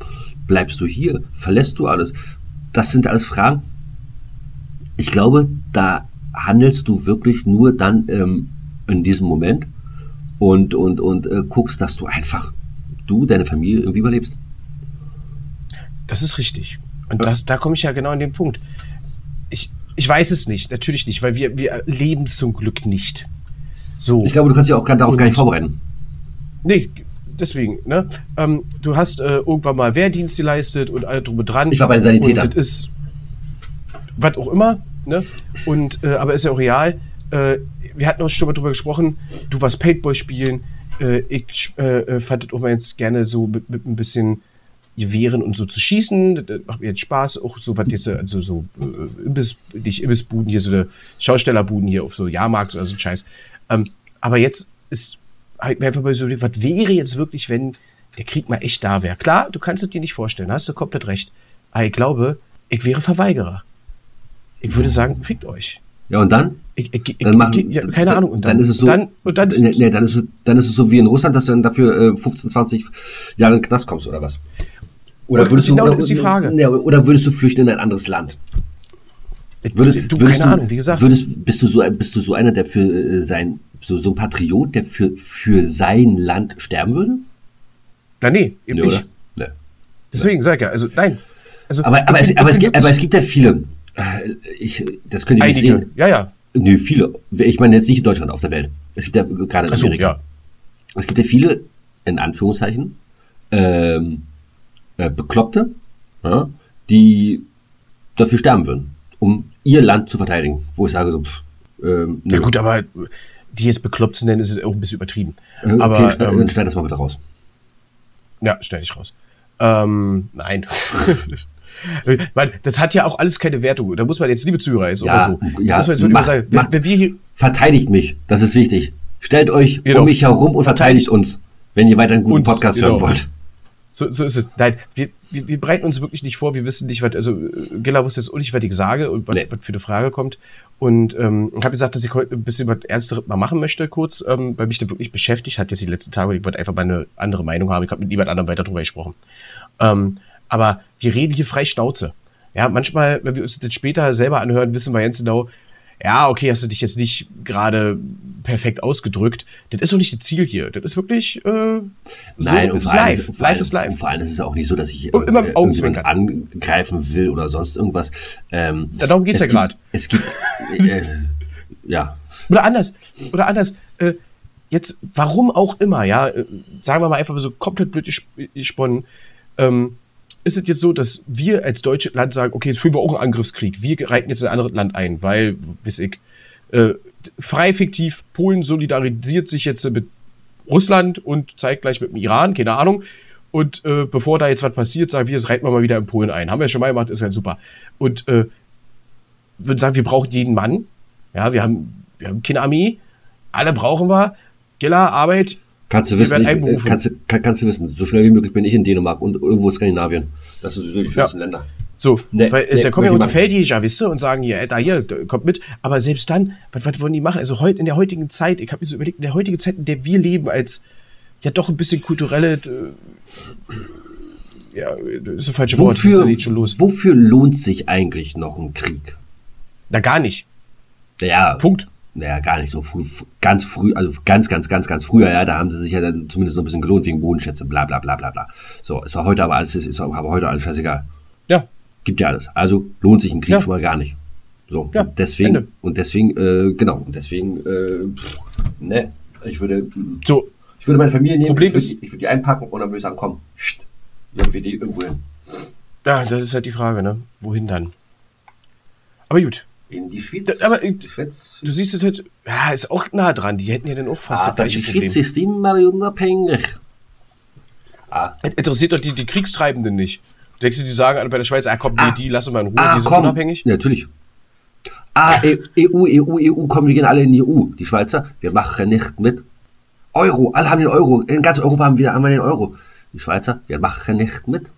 S2: Bleibst du hier? Verlässt du alles? Das sind alles Fragen. Ich glaube, da handelst du wirklich nur dann ähm, in diesem Moment und, und, und äh, guckst, dass du einfach, du, deine Familie irgendwie überlebst.
S1: Das ist richtig. Und das, da komme ich ja genau an den Punkt. Ich, weiß es nicht, natürlich nicht, weil wir, wir leben zum Glück nicht. So.
S2: Ich glaube, du kannst dich auch gar, darauf gar nicht
S1: Und-
S2: vorbereiten.
S1: Nee, deswegen, ne? Ähm, du hast äh, irgendwann mal Wehrdienst geleistet und alle drum und dran.
S2: Ich war bei den Sanitätern.
S1: Und das ist was auch immer, ne? Und, äh, aber ist ja auch real. Äh, wir hatten auch schon mal drüber gesprochen, du warst Paintball spielen. Äh, ich äh, äh, fand es auch mal jetzt gerne so mit, mit ein bisschen Gewehren und so zu schießen. Das macht mir jetzt Spaß. Auch so was jetzt, also so äh, Imbiss, nicht Imbissbuden hier, so eine Schaustellerbuden hier auf so Jahrmarkt oder so ein Scheiß. Ähm, aber jetzt ist halt mir einfach mal so, was wäre jetzt wirklich, wenn der Krieg mal echt da wäre? Klar, du kannst es dir nicht vorstellen, hast du komplett recht. Aber ich glaube, ich wäre Verweigerer. Ich würde sagen, fickt euch.
S2: Ja, und dann?
S1: Ich, ich, ich,
S2: Dann machen,
S1: ja, keine
S2: dann,
S1: Ahnung. Und
S2: dann, ist es so.
S1: Dann, und dann,
S2: nee, nee, dann, ist es, dann ist es so wie in Russland, dass du dann dafür äh, 15, 20 Jahre in den Knast kommst oder was? Oder würdest du,
S1: genau
S2: oder,
S1: das ist die Frage.
S2: Oder würdest du flüchten in ein anderes Land? Würdest,
S1: du,
S2: würdest
S1: keine Ahnung, wie gesagt.
S2: Würdest, bist, du so, bist du so einer, der für äh, sein, so, so ein Patriot, der für, für sein Land sterben würde?
S1: na, nee, eben
S2: Nee,
S1: nicht.
S2: oder? Nee.
S1: Deswegen sag ich ja, also nein. Also,
S2: Aber, aber,
S1: ich
S2: es, aber,
S1: ich
S2: es, aber es gibt ja viele. Äh, Ich, das könnt ihr nicht sehen.
S1: Ja, ja.
S2: Nö, viele. Ich meine jetzt nicht in Deutschland, auf der Welt. Es gibt ja gerade in Amerika.
S1: ja.
S2: Es gibt ja viele, in Anführungszeichen, ähm, äh, Bekloppte, ja, die dafür sterben würden, um ihr Land zu verteidigen. Wo ich sage so, pff, ähm,
S1: Ja
S2: nö.
S1: gut, aber die jetzt bekloppt zu nennen, ist auch ein bisschen übertrieben.
S2: Äh, okay,
S1: aber
S2: schneid,
S1: ähm,
S2: dann schneid das mal bitte raus.
S1: Ja, stell dich raus. Ähm, nein. Weil das hat ja auch alles keine Wertung. Da muss man jetzt, liebe Zuhörer, jetzt
S2: Ja,
S1: so.
S2: ja,
S1: muss man jetzt
S2: macht-
S1: sagen,
S2: macht-
S1: wenn wir hier,
S2: Verteidigt mich, das ist wichtig. Stellt euch
S1: Genau.
S2: um mich herum und verteidigt uns, wenn ihr weiter einen guten
S1: Uns,
S2: Podcast hören
S1: genau.
S2: wollt.
S1: So, so ist es. Nein, wir, wir, wir bereiten uns wirklich nicht vor, wir wissen nicht, was, also äh, Gilla wusste jetzt auch nicht, was ich sage und was,
S2: Nee.
S1: was für eine Frage kommt. Und ähm, ich habe gesagt, dass ich heute ein bisschen was Ernsteres mal machen möchte, kurz, ähm, weil mich da wirklich beschäftigt hat jetzt die letzten Tage. Ich wollte einfach mal eine andere Meinung haben. Ich habe mit niemand anderem weiter drüber gesprochen. Ähm, aber wir reden hier frei Schnauze. Ja, manchmal, wenn wir uns das später selber anhören, wissen wir ganz genau, ja, okay, hast du dich jetzt nicht gerade perfekt ausgedrückt. Das ist doch nicht das Ziel hier. Das ist wirklich äh,
S2: Nein,
S1: so,
S2: und
S1: ist
S2: vor allem,
S1: live.
S2: ist-
S1: live ist live.
S2: Und vor allem ist es auch nicht so, dass ich
S1: Und immer
S2: äh, irgendjemanden angreifen will oder sonst irgendwas. Ähm,
S1: Ja, darum geht's
S2: es
S1: ja
S2: gibt- Es gibt, äh, ja,
S1: Oder anders. Oder anders. Äh, jetzt, warum auch immer, ja, äh, sagen wir mal einfach so komplett blöd gesp- gesponnen, ähm, ist es jetzt so, dass wir als deutsches Land sagen, okay, jetzt führen wir auch einen Angriffskrieg. Wir reiten jetzt in ein anderes Land ein, weil, weiß ich, äh, frei fiktiv, Polen solidarisiert sich jetzt mit Russland und zeigt gleich mit dem Iran, keine Ahnung. Und äh, bevor da jetzt was passiert, sagen wir, jetzt reiten wir mal wieder in Polen ein. Haben wir schon mal gemacht, ist halt super. Und äh, würden sagen, wir brauchen jeden Mann. Ja, wir haben, wir haben keine Armee. Alle brauchen wir. Giller, Arbeit.
S2: Kannst du
S1: Wir
S2: wissen,
S1: werden
S2: ich, kannst, kannst du wissen, so schnell wie möglich bin ich in Dänemark und irgendwo Skandinavien. Das sind die schönsten Länder.
S1: So,
S2: Nee,
S1: weil äh,
S2: nee,
S1: da kommen ja
S2: machen.
S1: Feldjäger, wisst ihr, und sagen hier, äh, da hier, da, kommt mit. Aber selbst dann, was, was wollen die machen? Also heute in der heutigen Zeit, ich habe mir so überlegt, in der heutigen Zeit, in der wir leben, als ja doch ein bisschen kulturelle, äh, ja, das ist ein falsches Wort, das ist
S2: Wofür,
S1: ja schon los.
S2: wofür lohnt sich eigentlich noch ein Krieg?
S1: Na, gar nicht.
S2: Ja,
S1: Punkt.
S2: Naja, gar nicht so früh, ganz früh, also ganz, ganz, ganz, ganz früher, ja, da haben sie sich ja dann zumindest noch ein bisschen gelohnt wegen Bodenschätze, bla bla bla bla bla. So, ist heute aber alles, ist aber heute alles scheißegal.
S1: Ja,
S2: Gibt ja alles. Also lohnt sich ein Krieg
S1: Ja.
S2: schon mal gar nicht. So,
S1: Ja,
S2: und deswegen,
S1: Ende.
S2: und deswegen, äh, genau, und deswegen, äh, pff, ne, ich würde,
S1: so,
S2: ich würde meine Familie nehmen,
S1: Problem
S2: ich würde,
S1: ist-
S2: die- ich würde die einpacken und dann würde ich sagen, komm, pst, irgendwie die irgendwo hin.
S1: ja, das ist halt die Frage, ne? Wohin dann? Aber gut,
S2: In die Schweiz.
S1: Da- aber, äh,
S2: die Schweiz.
S1: du siehst es halt, ja, ist auch nah dran. Die hätten ja dann auch fast
S2: Aber
S1: das gleiche
S2: die
S1: Problem.
S2: Schweiz ist immer unabhängig. Ah,
S1: Interessiert doch die, die Kriegstreibenden nicht. Denkst du, die sagen alle bei der Schweiz, ah komm,
S2: Ah.
S1: die lassen wir in Ruhe,
S2: Ah,
S1: die sind
S2: komm.
S1: unabhängig?
S2: Ja, natürlich. Ah, E- EU, EU, EU, komm, wir gehen alle in die EU. Die Schweizer, wir machen nicht mit. Euro, alle haben den Euro. In ganz Europa haben wir, wir den Euro. Die Schweizer, wir machen nicht mit.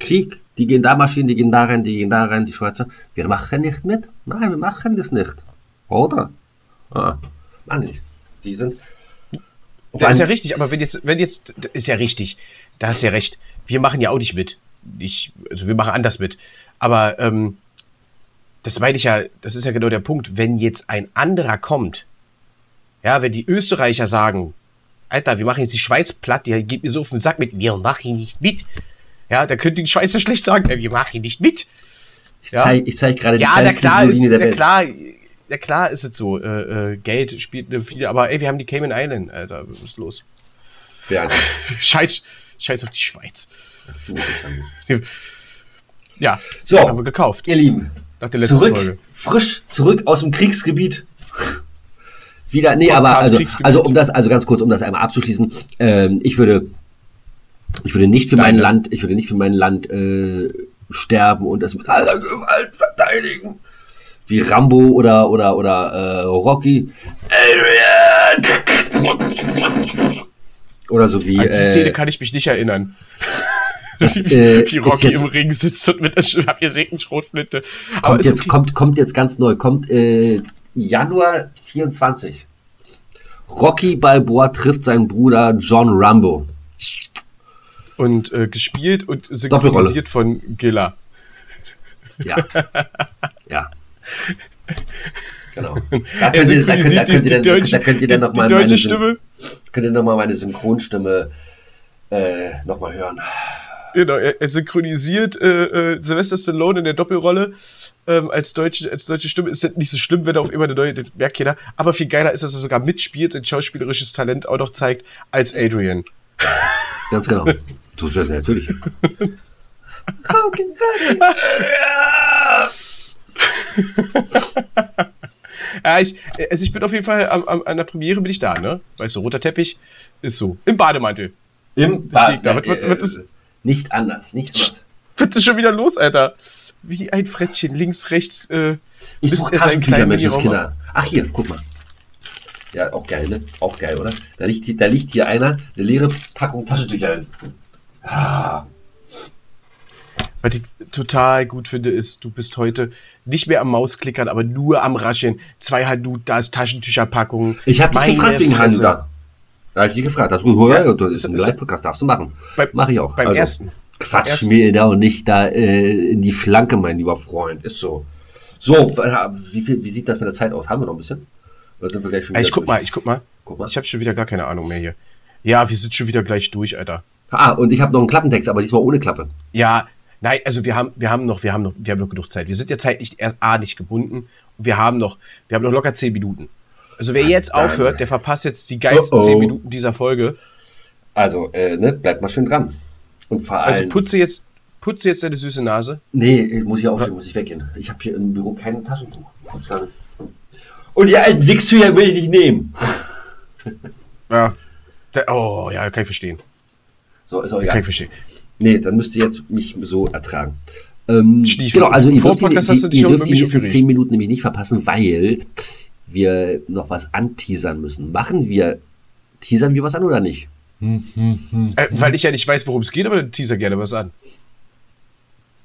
S2: Krieg, die gehen da marschieren, die gehen da rein, die gehen da rein, die Schweizer, wir machen nicht mit. Nein, wir machen das nicht. Oder? Ah, Mann. Die sind.
S1: Das ist ja richtig, aber wenn jetzt, wenn jetzt, ist ja richtig, da hast du ja recht. Wir machen ja auch nicht mit. Ich, also wir machen anders mit. Aber ähm, das meine ich ja, das ist ja genau der Punkt. Wenn jetzt ein anderer kommt, ja, wenn die Österreicher sagen, Alter, wir machen jetzt die Schweiz platt, die geht mir so auf den Sack mit, wir machen nicht mit. Ja, da könnte die Schweizer schlecht sagen, wir machen nicht mit.
S2: Ich
S1: Ja.
S2: zeige zeig gerade die
S1: Ja, na
S2: kleinste
S1: klar, ist,
S2: der Welt.
S1: klar, na klar ist es so. Äh, äh, Geld spielt eine viele, aber ey, wir haben die Cayman Island, Alter, was ist los?
S2: Ja,
S1: Scheiß, scheiß auf die Schweiz. Ja,
S2: So.
S1: haben wir gekauft.
S2: Ihr Lieben,
S1: Nach der letzten
S2: zurück,
S1: Folge.
S2: frisch zurück aus dem Kriegsgebiet. Wieder, nee,
S1: Podcast
S2: aber also, also um das, also ganz kurz, um das einmal abzuschließen, ähm, ich würde, ich würde nicht für mein
S1: Deine.
S2: Land, ich würde nicht für mein Land äh, sterben und das mit aller Gewalt verteidigen. Wie Rambo oder oder oder äh, Rocky. Adrian! Oder so wie
S1: An die Szene
S2: äh,
S1: kann ich mich nicht erinnern.
S2: das, äh,
S1: Wie Rocky
S2: jetzt-
S1: im Ring sitzt und mit der Sch- habt ihr seht eine Schrotflinte. Aber
S2: kommt jetzt,
S1: okay.
S2: kommt, kommt jetzt ganz neu, kommt äh, Januar 24. Rocky Balboa trifft seinen Bruder John Rambo.
S1: Und äh, gespielt und synchronisiert von Gilla.
S2: Ja. ja. Genau. Da könnt ihr, da könnt, da
S1: synchronisiert
S2: könnt ihr
S1: die,
S2: dann,
S1: die deutsche,
S2: da könnt ihr dann
S1: die,
S2: noch mal
S1: die deutsche
S2: meine,
S1: Stimme.
S2: Könnt ihr noch mal meine Synchronstimme äh, noch mal hören.
S1: Genau, er, er synchronisiert äh, äh, Sylvester Stallone in der Doppelrolle ähm, als, deutsche, als deutsche Stimme. Ist nicht so schlimm, wenn er auf immer eine neue, das merkt jeder. Aber viel geiler ist, dass er sogar mitspielt, sein schauspielerisches Talent auch noch zeigt als Adrian.
S2: Ganz genau. Tut das natürlich.
S1: Ja, ich, also ich bin auf jeden Fall am, am, an der Premiere bin ich da, ne? Weißt du, roter Teppich ist so. Im Bademantel.
S2: Im
S1: liegt da. Was- was- was ist-
S2: nicht anders, nicht anders.
S1: Ist schon wieder los, Alter? Wie ein Frettchen, links, rechts, äh,
S2: Ich suche
S1: er
S2: Taschentücher, Menschenskinder. Ach hier, guck mal. Ja, auch geil, ne? Auch geil, oder? Da liegt hier, da liegt hier einer, eine leere Packung Taschentücher. Ah,
S1: Was ich total gut finde, ist, du bist heute nicht mehr am Mausklickern, aber nur am Rascheln. Zwei Hanut, da ist Taschentücherpackung.
S2: Ich habe dich gefragt wegen
S1: Fresse.
S2: Da habe ich dich gefragt. Das ist gut,
S1: Ja,
S2: das ist ein Live-Podcast, darfst du machen.
S1: Beim-
S2: Mach ich auch.
S1: beim ersten.
S2: Quatsch
S1: ersten.
S2: mir da und nicht da äh, in die Flanke, mein lieber Freund. Ist so. So, wie, viel, wie sieht das mit der Zeit aus? Haben wir noch ein bisschen? Oder sind wir gleich schon wieder
S1: ich guck
S2: durch?
S1: mal, ich guck mal.
S2: Guck mal.
S1: Ich habe schon wieder gar keine Ahnung mehr hier. Ja, wir sind schon wieder gleich durch, Alter.
S2: Ah, und ich habe noch einen Klappentext, aber diesmal ohne Klappe.
S1: Ja, nein, also wir haben, wir haben noch, wir haben noch, wir haben noch genug Zeit. Wir sind ja zeitlich erst A nicht gebunden und wir haben noch, wir haben noch locker zehn Minuten. Also wer jetzt aufhört, der verpasst jetzt die geilsten
S2: Oh, oh.
S1: zehn Minuten dieser Folge.
S2: Also, äh, ne, bleibt mal schön dran. Und vor allem.
S1: Also putze jetzt, putze jetzt deine süße Nase.
S2: Nee, ich muss hier aufstehen, muss ich weggehen. Ich habe hier im Büro kein Taschentuch. Und ihr alten Wichshüher will ich nicht nehmen.
S1: Ja. Oh, ja, kann ich verstehen.
S2: So, ist auch
S1: Kann
S2: egal.
S1: ich verstehen.
S2: Nee, dann müsst ihr jetzt mich so ertragen. Ähm,
S1: Stiefel.
S2: genau, also ihr dürft, die, die, ihr dürft die nächsten. 10 Minuten nämlich nicht verpassen, weil wir noch was anteasern müssen. Machen wir, teasern wir was an oder nicht?
S1: Äh, weil ich ja nicht weiß, worum es geht, aber dann teaser gerne was an.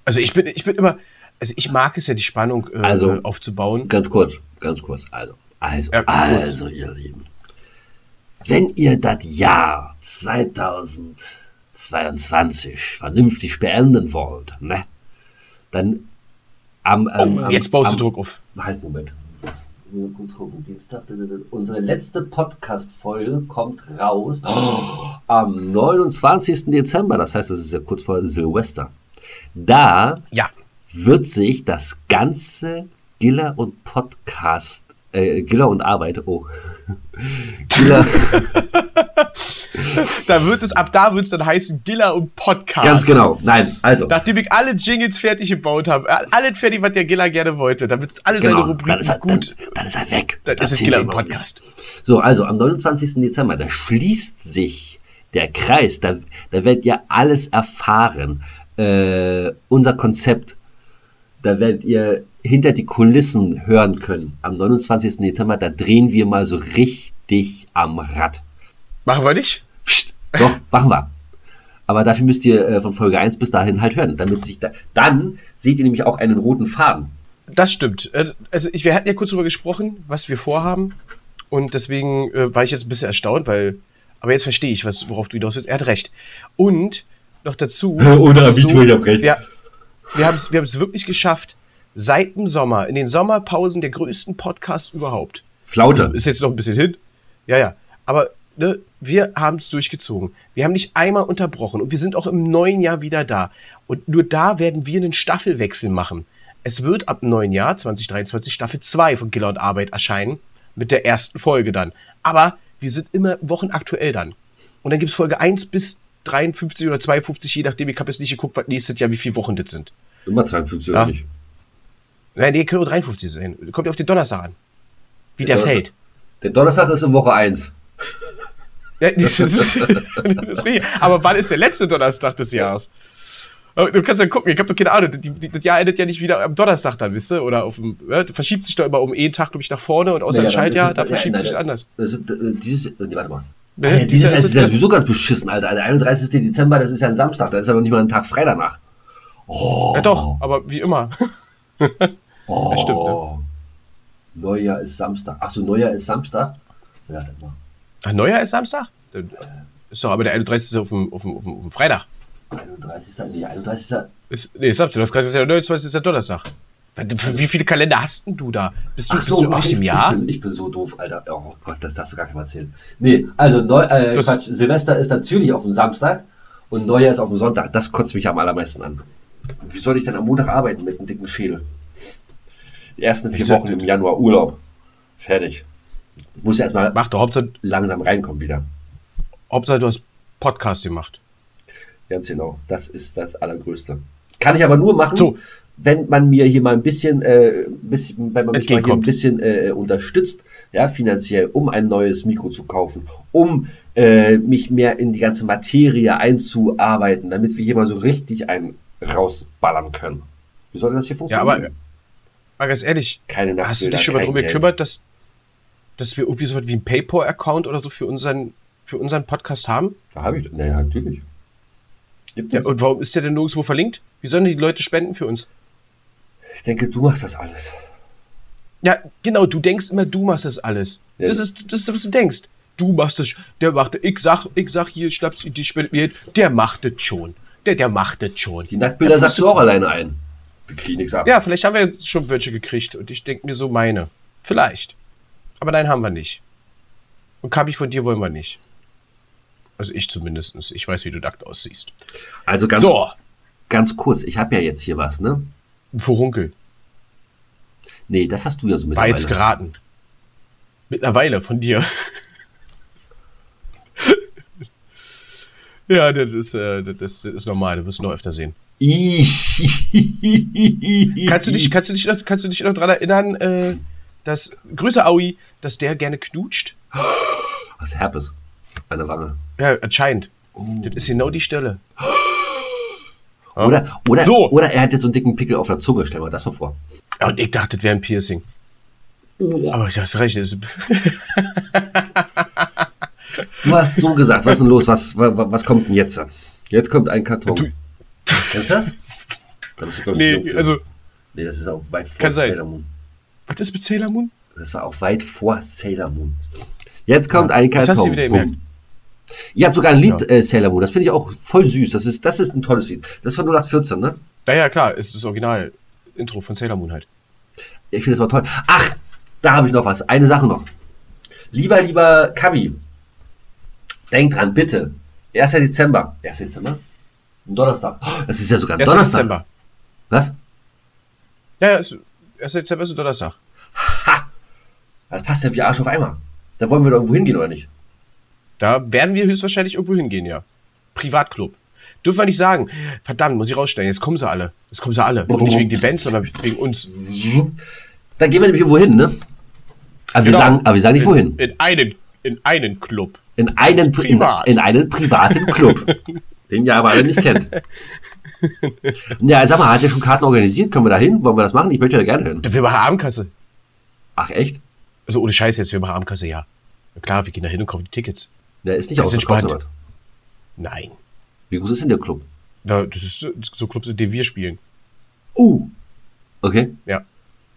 S1: Also ich bin, ich bin immer, also ich mag es ja, die Spannung äh,
S2: Also-
S1: aufzubauen.
S2: Ganz kurz, ganz kurz. Also, also,
S1: Ja, kurz.
S2: also, ihr Lieben. Wenn ihr das Jahr 2022 vernünftig beenden wollt, ne, dann am, am,
S1: Oh,
S2: am
S1: jetzt baust du
S2: am,
S1: Druck auf.
S2: Halt, Moment. Gut gucken, Dienstag. Unsere letzte Podcast-Folge kommt raus am 29. Dezember. Das heißt, das ist ja kurz vor Silvester. Da
S1: Ja.
S2: wird sich das ganze Giller und Podcast, äh, Giller und Arbeit, oh. Giller,
S1: Da wird es, ab da wird es dann heißen Giller und Podcast.
S2: ganz genau. Nein, also.
S1: Nachdem ich alle Jingles fertig gebaut habe, äh, alles fertig, was der Giller gerne wollte, damit alle
S2: Genau,
S1: seine
S2: dann
S1: Rubriken
S2: ist, er, dann,
S1: gut,
S2: dann ist er weg.
S1: dann
S2: Das
S1: ist es
S2: immer nicht.
S1: Podcast.
S2: So, also am 29. Dezember, da schließt sich der Kreis, da, da werdet ihr alles erfahren. Äh, unser Konzept, da werdet ihr hinter die Kulissen hören können. Am 29. Dezember, da drehen wir mal so richtig am Rad.
S1: Machen wir nicht?
S2: Psst, doch, machen wir. Aber dafür müsst ihr äh, von Folge 1 bis dahin halt hören. Damit sich da, dann seht ihr nämlich auch einen roten Faden.
S1: Das stimmt. Äh, Also ich, wir hatten ja kurz darüber gesprochen, was wir vorhaben. Und deswegen äh, war ich jetzt ein bisschen erstaunt, weil. Aber jetzt verstehe ich, was, worauf du hinaus willst. Er hat recht. Und noch dazu.
S2: Ohne Abitur, ich hab recht.
S1: Wir, wir haben es wir haben's wirklich geschafft, seit dem Sommer, in den Sommerpausen der größten Podcast überhaupt.
S2: Flaute.
S1: Ist jetzt noch ein bisschen hin. Ja, ja. Aber ne, wir haben es durchgezogen. Wir haben nicht einmal unterbrochen und wir sind auch im neuen Jahr wieder da. Und nur da werden wir einen Staffelwechsel machen. Es wird ab dem neuen Jahr 2023 Staffel 2 von Giller und Arbeit erscheinen. Mit der ersten Folge dann. Aber wir sind immer wochenaktuell dann. Und dann gibt es Folge 1 bis 53 oder 52, je nachdem, ich habe jetzt nicht geguckt, was nächstes Jahr, wie viele Wochen das sind.
S2: Immer 52
S1: Ja.
S2: oder nicht?
S1: Nein, nee, können nur 53 sein. Kommt ja auf den Donnerstag an. Wie der,
S2: Donnerstag.
S1: fällt.
S2: Der Donnerstag ist in Woche 1.
S1: Ja, das ist, das ist richtig. Aber wann ist der letzte Donnerstag des Jahres? Du kannst ja gucken, ich habe doch keine Ahnung, die, die, das Jahr endet ja nicht wieder am Donnerstag dann, wisst ihr? Oder auf dem, ja, das verschiebt sich doch immer um einen Tag, glaube ich, nach vorne und außer
S2: Naja,
S1: Schaltjahr,
S2: ist
S1: da
S2: ja,
S1: verschiebt
S2: nein,
S1: sich anders.
S2: Das ist, äh, dieses, äh, nee, warte mal.
S1: Nee,
S2: Alter,
S1: dieses
S2: dieses
S1: Jahr
S2: ist, ja
S1: es-
S2: sowieso ganz beschissen, Alter. Der 31. Dezember, das ist ja ein Samstag, da ist ja noch nicht mal ein Tag frei danach.
S1: Ja doch, aber wie immer.
S2: Oh.
S1: stimmt, ne?
S2: Neujahr ist Samstag. Achso, Neujahr ist Samstag? Ja, dann mal.
S1: Ach, Neujahr ist Samstag? Ist doch aber der 31. ist auf dem, auf dem, auf dem, dem Freitag.
S2: 31. Nee, 31.
S1: Ist, nee, Samstag, du hast gerade gesagt, der 29. ist der Donnerstag. Wie viele Kalender hast denn du da? Bist du,
S2: Ach
S1: bist
S2: so,
S1: du
S2: ich,
S1: im Jahr?
S2: Ich bin, ich bin so doof, Alter. Oh Gott, das darfst du gar nicht mal erzählen. Nee, also Neu, äh, Quatsch, Silvester ist natürlich auf dem Samstag und Neujahr ist auf dem Sonntag. Das kotzt mich am allermeisten an. Wie soll ich denn am Montag arbeiten mit einem dicken Schädel? Die ersten vier? Wochen im Januar Urlaub. Fertig. Ich muss erstmal
S1: Mach doch, Hauptsache,
S2: langsam reinkommen wieder.
S1: Hauptsache du hast Podcast gemacht.
S2: Ganz genau. Das ist das Allergrößte. Kann ich aber nur machen,
S1: So.
S2: wenn man mir hier mal ein bisschen, äh, bisschen wenn man mich mal hier ein bisschen äh, unterstützt, ja, finanziell, um ein neues Mikro zu kaufen, um äh, mich mehr in die ganze Materie einzuarbeiten, damit wir hier mal so richtig einen rausballern können. Wie soll das hier
S1: Ja,
S2: funktionieren?
S1: aber mal ganz ehrlich,
S2: Keine
S1: hast du dich schon mal darum
S2: Geld.
S1: gekümmert, dass, dass wir irgendwie so was wie ein PayPal-Account oder so für unseren, für unseren Podcast haben?
S2: Da habe ich, naja, natürlich. Gibt
S1: Ja, und warum ist der denn nirgendwo verlinkt? Wie sollen die Leute spenden für uns?
S2: ich denke, du machst das alles.
S1: Ja, genau, du denkst immer, du machst das alles.
S2: Ja.
S1: Das, ist, das ist, was du denkst. Du machst das, der macht das. Ich sag, ich sag hier, schnappst die spendet mir, der macht das schon. Der, der macht das schon.
S2: Die Nacktbilder sagst du auch alleine ein. Da krieg ich nichts ab.
S1: Ja, vielleicht haben wir jetzt schon welche gekriegt und ich denke mir so meine. Vielleicht. Aber nein, haben wir nicht. Und Kabi von dir wollen wir nicht. Also ich zumindest. Ich weiß, wie du nackt aussiehst.
S2: Also ganz,
S1: so,
S2: ganz kurz, ich habe ja jetzt hier was, ne?
S1: ein Furunkel.
S2: Nee, das hast du ja so
S1: War jetzt
S2: mittlerweile.
S1: geraten. Mittlerweile von dir. ja, das ist, äh, das ist normal. Du wirst noch öfter sehen. Kannst du dich, kannst du dich, noch, kannst du dich noch daran erinnern, äh, dass, Grüße Aui, dass der gerne knutscht.
S2: Was Herpes. Eine Wange.
S1: Ja, anscheinend. Das ist genau die Stelle.
S2: Oder, oder,
S1: So.
S2: oder er hat jetzt so einen dicken Pickel auf der Zunge. Stell mal das mal vor.
S1: Und ich dachte, das wäre ein Piercing. Aber ich hast recht, das ist,
S2: Du hast so gesagt. Was ist denn los? Was, was, was kommt denn jetzt? Jetzt kommt ein Karton.
S1: Du-
S2: Kennst du das? Da bist du, glaub ich, jung
S1: nee, also,
S2: nee, das ist auch weit vor
S1: Kann sein.
S2: Sailor Moon.
S1: Was ist mit Sailor Moon?
S2: Das war auch weit vor Sailor Moon. Jetzt kommt ein
S1: das
S2: Karton.
S1: gemerkt.
S2: Ihr habt sogar ein Lied, äh, Sailor Moon. Das finde ich auch voll süß. Das ist, das ist ein tolles Lied. Das von 0814, ne?
S1: Ja, ja, klar, ist das Original-Intro von Sailor Moon halt.
S2: Ich finde das mal toll. Ach, da habe ich noch was. Eine Sache noch. Lieber, lieber Kabi, denk dran, bitte. 1. Dezember. 1. Dezember? Ein Donnerstag. Oh, Das ist ja sogar ein
S1: 1.
S2: Donnerstag.
S1: Dezember.
S2: Was?
S1: Ja, ja, ist, 1. Dezember ist ein Donnerstag.
S2: Ha! Das passt ja wie Arsch auf Eimer. Da wollen wir doch irgendwo hingehen, oder nicht?
S1: Da werden wir höchstwahrscheinlich irgendwo hingehen, ja. Privatclub. Dürfen wir nicht sagen. Verdammt, muss ich rausstellen. Jetzt kommen sie alle. Jetzt kommen sie alle. Und nicht wegen den Bands, sondern wegen uns.
S2: Da gehen wir nämlich irgendwo hin, ne? Aber, wir,
S1: Genau.
S2: sagen, aber wir sagen nicht wohin.
S1: In einen, in einen Club.
S2: In einen, in, in einen privaten Club. den ihr aber alle nicht kennt. Ja, sag mal, hat ihr schon Karten organisiert? Können wir da hin? Wollen wir das machen? Ich möchte da gerne hin.
S1: Wir machen Abendkasse.
S2: Ach, echt?
S1: Also ohne Scheiß jetzt, wir machen Abendkasse, ja. Na klar, wir gehen da hin und kaufen die Tickets.
S2: Der ist nicht
S1: Das ist
S2: ausverkauft. oder?
S1: Nein.
S2: Wie groß ist denn der Club?
S1: Na, das ist so- Clubs, in denen wir spielen.
S2: Uh. Okay.
S1: Ja.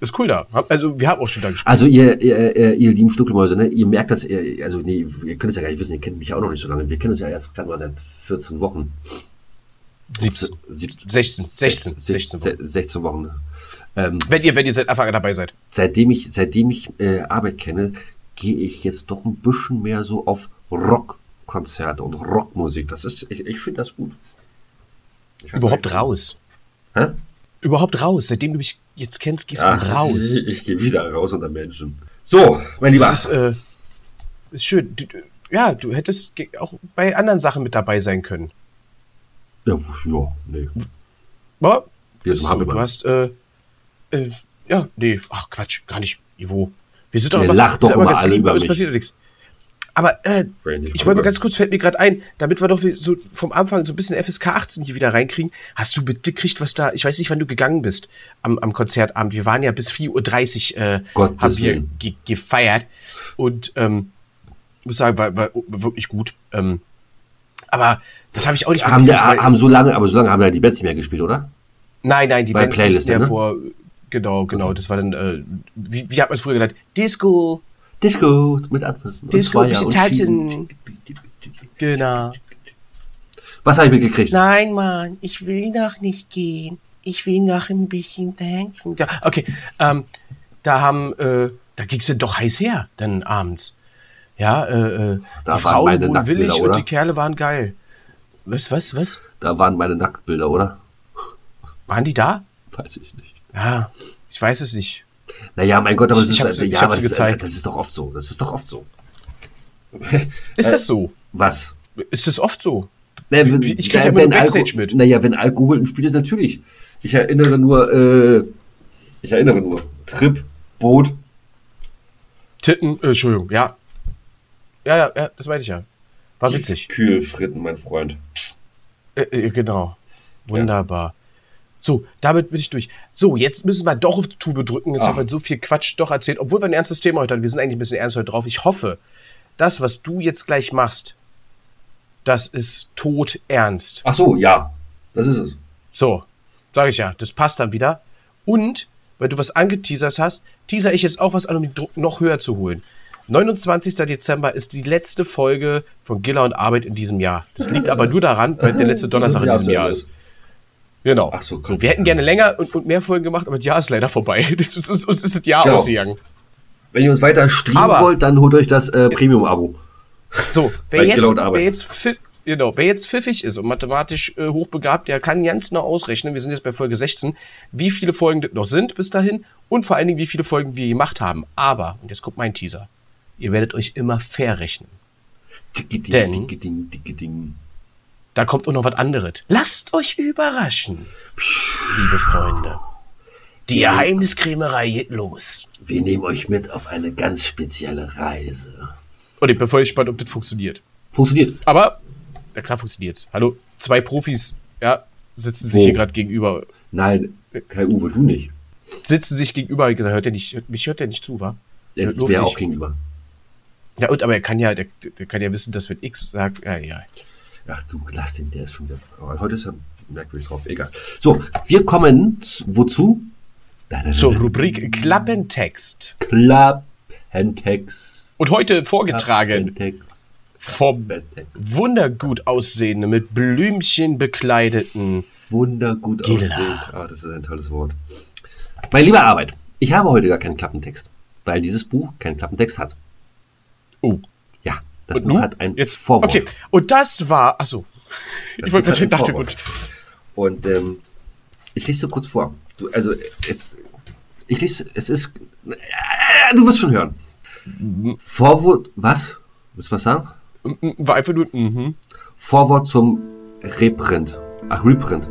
S1: Ist cool da. Also wir haben auch schon da gespielt.
S2: Also ihr, ihr, ihr, ihr lieben Stuckelmäuse, ne? ihr merkt das, ihr, also nee, ihr könnt es ja gar nicht wissen, ihr kennt mich ja auch noch nicht so lange. Wir kennen uns ja erst gerade mal seit 14 Wochen.
S1: 17,
S2: Sieb-
S1: 16, 16, 16
S2: 16,
S1: Wochen.
S2: 16 Wochen. Ähm,
S1: Wenn ihr, wenn ihr seit Anfang an dabei seid.
S2: seitdem ich, seitdem ich äh, Arbeit kenne, gehe ich jetzt doch ein bisschen mehr so auf Rockkonzerte und Rockmusik. Das ist, ich, ich finde das gut.
S1: Überhaupt raus.
S2: Hä?
S1: Überhaupt raus. Seitdem du mich jetzt kennst, gehst
S2: Ach,
S1: du raus.
S2: Ich, ich gehe wieder raus unter Menschen. So, mein Lieber.
S1: Das ist, äh, ist schön. Du, ja, du hättest auch bei anderen Sachen mit dabei sein können.
S2: Ja, ja, nee.
S1: Aber
S2: Wir
S1: so, du hast, äh, äh, ja, nee, ach Quatsch, gar nicht. Ivo. Wir sind doch
S2: Ihr
S1: immer,
S2: lacht doch immer alle über mich.
S1: passiert ja nichts. Aber äh, ich wollte mal ganz kurz, fällt mir gerade ein, damit wir doch so vom Anfang so ein bisschen FSK 18 hier wieder reinkriegen. Hast du mitgekriegt, was da, ich weiß nicht, wann du gegangen bist am, am Konzertabend. Wir waren ja bis 4.30 Uhr, äh, haben wir ge gefeiert. Und ähm, muss sagen, war, war wirklich gut. Ähm, aber das habe ich auch nicht
S2: Haben, der, haben so lange, aber so lange haben ja die Bands nicht mehr gespielt, oder?
S1: Nein, nein, die
S2: Bei
S1: Bands
S2: Playlist,
S1: ja
S2: ne?
S1: vor. Genau, genau. Das war dann, äh, wie, wie hat man es früher genannt? Disco.
S2: Disco mit Anfassen.
S1: Disco,
S2: und Zweier
S1: bisschen tanzen. Genau.
S2: Was habe ich mitgekriegt?
S1: Nein, Mann, ich will noch nicht gehen. Ich will noch ein bisschen tanzen. Ja, okay, ähm, da haben, äh, da ging es dann doch heiß her, dann abends. Ja, äh, äh,
S2: Da
S1: die Frauen wurden willig und die Kerle waren geil. Was, was, was?
S2: Da waren meine Nacktbilder, oder?
S1: Waren die da?
S2: Weiß ich nicht.
S1: Ja, ich weiß es nicht.
S2: Naja, mein Gott, aber
S1: Ich-
S2: das ist,
S1: ich
S2: ja, aber das, ist,
S1: gezeigt.
S2: das ist doch oft so. Das ist doch oft so.
S1: Ist das so?
S2: Was?
S1: Ist das oft so?
S2: Naja, wenn-
S1: ich krieg ja
S2: äh,
S1: immer Backstage
S2: Alko-
S1: mit.
S2: Naja, wenn Alkohol im Spiel ist, natürlich. Ich erinnere nur, äh, ich erinnere nur. Trip, Boot.
S1: Titten, äh, Entschuldigung, ja. Ja, ja, ja, das meinte ich ja. War witzig.
S2: Kühlfritten, mein Freund.
S1: Äh, äh, genau. Wunderbar. So, damit bin ich durch. So, jetzt müssen wir doch auf die Tube drücken. Jetzt
S2: Ach.
S1: haben wir so viel Quatsch doch erzählt, obwohl wir ein ernstes Thema heute haben. Wir sind eigentlich ein bisschen ernst heute drauf. Ich hoffe, das, was du jetzt gleich machst, das ist tot ernst.
S2: Ach so, ja. Das ist es.
S1: So, sage ich ja, das passt dann wieder. Und, weil du was angeteasert hast, teaser ich jetzt auch was an, um den Druck noch höher zu holen. 29. Dezember ist die letzte Folge von Giller und Arbeit in diesem Jahr. Das liegt aber nur daran, weil der letzte Donnerstag in diesem Jahr ist. Genau.
S2: Ach so,
S1: so, wir hätten gerne länger und, und mehr Folgen gemacht, aber das Jahr ist leider vorbei. Das, uns, uns ist das Jahr
S2: Genau.
S1: ausgegangen.
S2: Wenn ihr uns weiter streamen
S1: Aber-
S2: wollt, dann holt euch das äh, Premium-Abo.
S1: So, wer jetzt, wer, jetzt genau, wer jetzt pfiffig ist und mathematisch äh, hochbegabt, der kann ganz genau ausrechnen, wir sind jetzt bei Folge 16, wie viele Folgen das noch sind bis dahin und vor allen Dingen, wie viele Folgen wir gemacht haben. Aber, und jetzt kommt mein Teaser, ihr werdet euch immer fair rechnen.
S2: Ticketing,
S1: Denn-. Da kommt auch noch was anderes. Lasst euch überraschen, liebe Freunde. Die Geheimniskrämerei geht los.
S2: Wir nehmen euch mit auf eine ganz spezielle Reise.
S1: Und ich bin voll gespannt, ob das funktioniert.
S2: Funktioniert.
S1: Aber, ja klar funktioniert's. Hallo, zwei Profis, ja, sitzen sich
S2: Wo?
S1: hier gerade gegenüber.
S2: Nein, Kai Uwe, du nicht.
S1: Sitzen sich gegenüber. Ich gesagt, hört der nicht, mich hört der nicht zu, wa?
S2: Er ist
S1: Nur
S2: mir auch gegenüber.
S1: Ja, und aber er kann ja, der, der kann ja wissen, dass wenn X sagt, ja, ja.
S2: Ach du, lass den, der ist schon wieder. Aber heute ist er merkwürdig drauf, egal. So, wir kommen wozu?
S1: Zur. Rubrik Klappentext.
S2: Klappentext.
S1: Und heute vorgetragen
S2: Klappentext.
S1: vom
S2: Klappentext.
S1: wundergut aussehenden, mit Blümchen bekleideten.
S2: Wundergut aussehend. Ah, das ist ein tolles Wort. Meine liebe Arbeit, ich habe heute gar keinen Klappentext, weil dieses Buch keinen Klappentext hat.
S1: Oh.
S2: Ja, das
S1: Und
S2: Buch
S1: nun?
S2: hat ein
S1: Jetzt,
S2: Vorwort.
S1: Okay, und das war, achso.
S2: Das
S1: Ich wollte gerade dachte, gut.
S2: Und ähm, ich lese so kurz vor. Du, also es, ich lese, es ist, äh, du wirst schon hören. Vorwort, was? Willst du was sagen?
S1: War einfach nur, mhm.
S2: Vorwort zum Reprint. Ach, Reprint.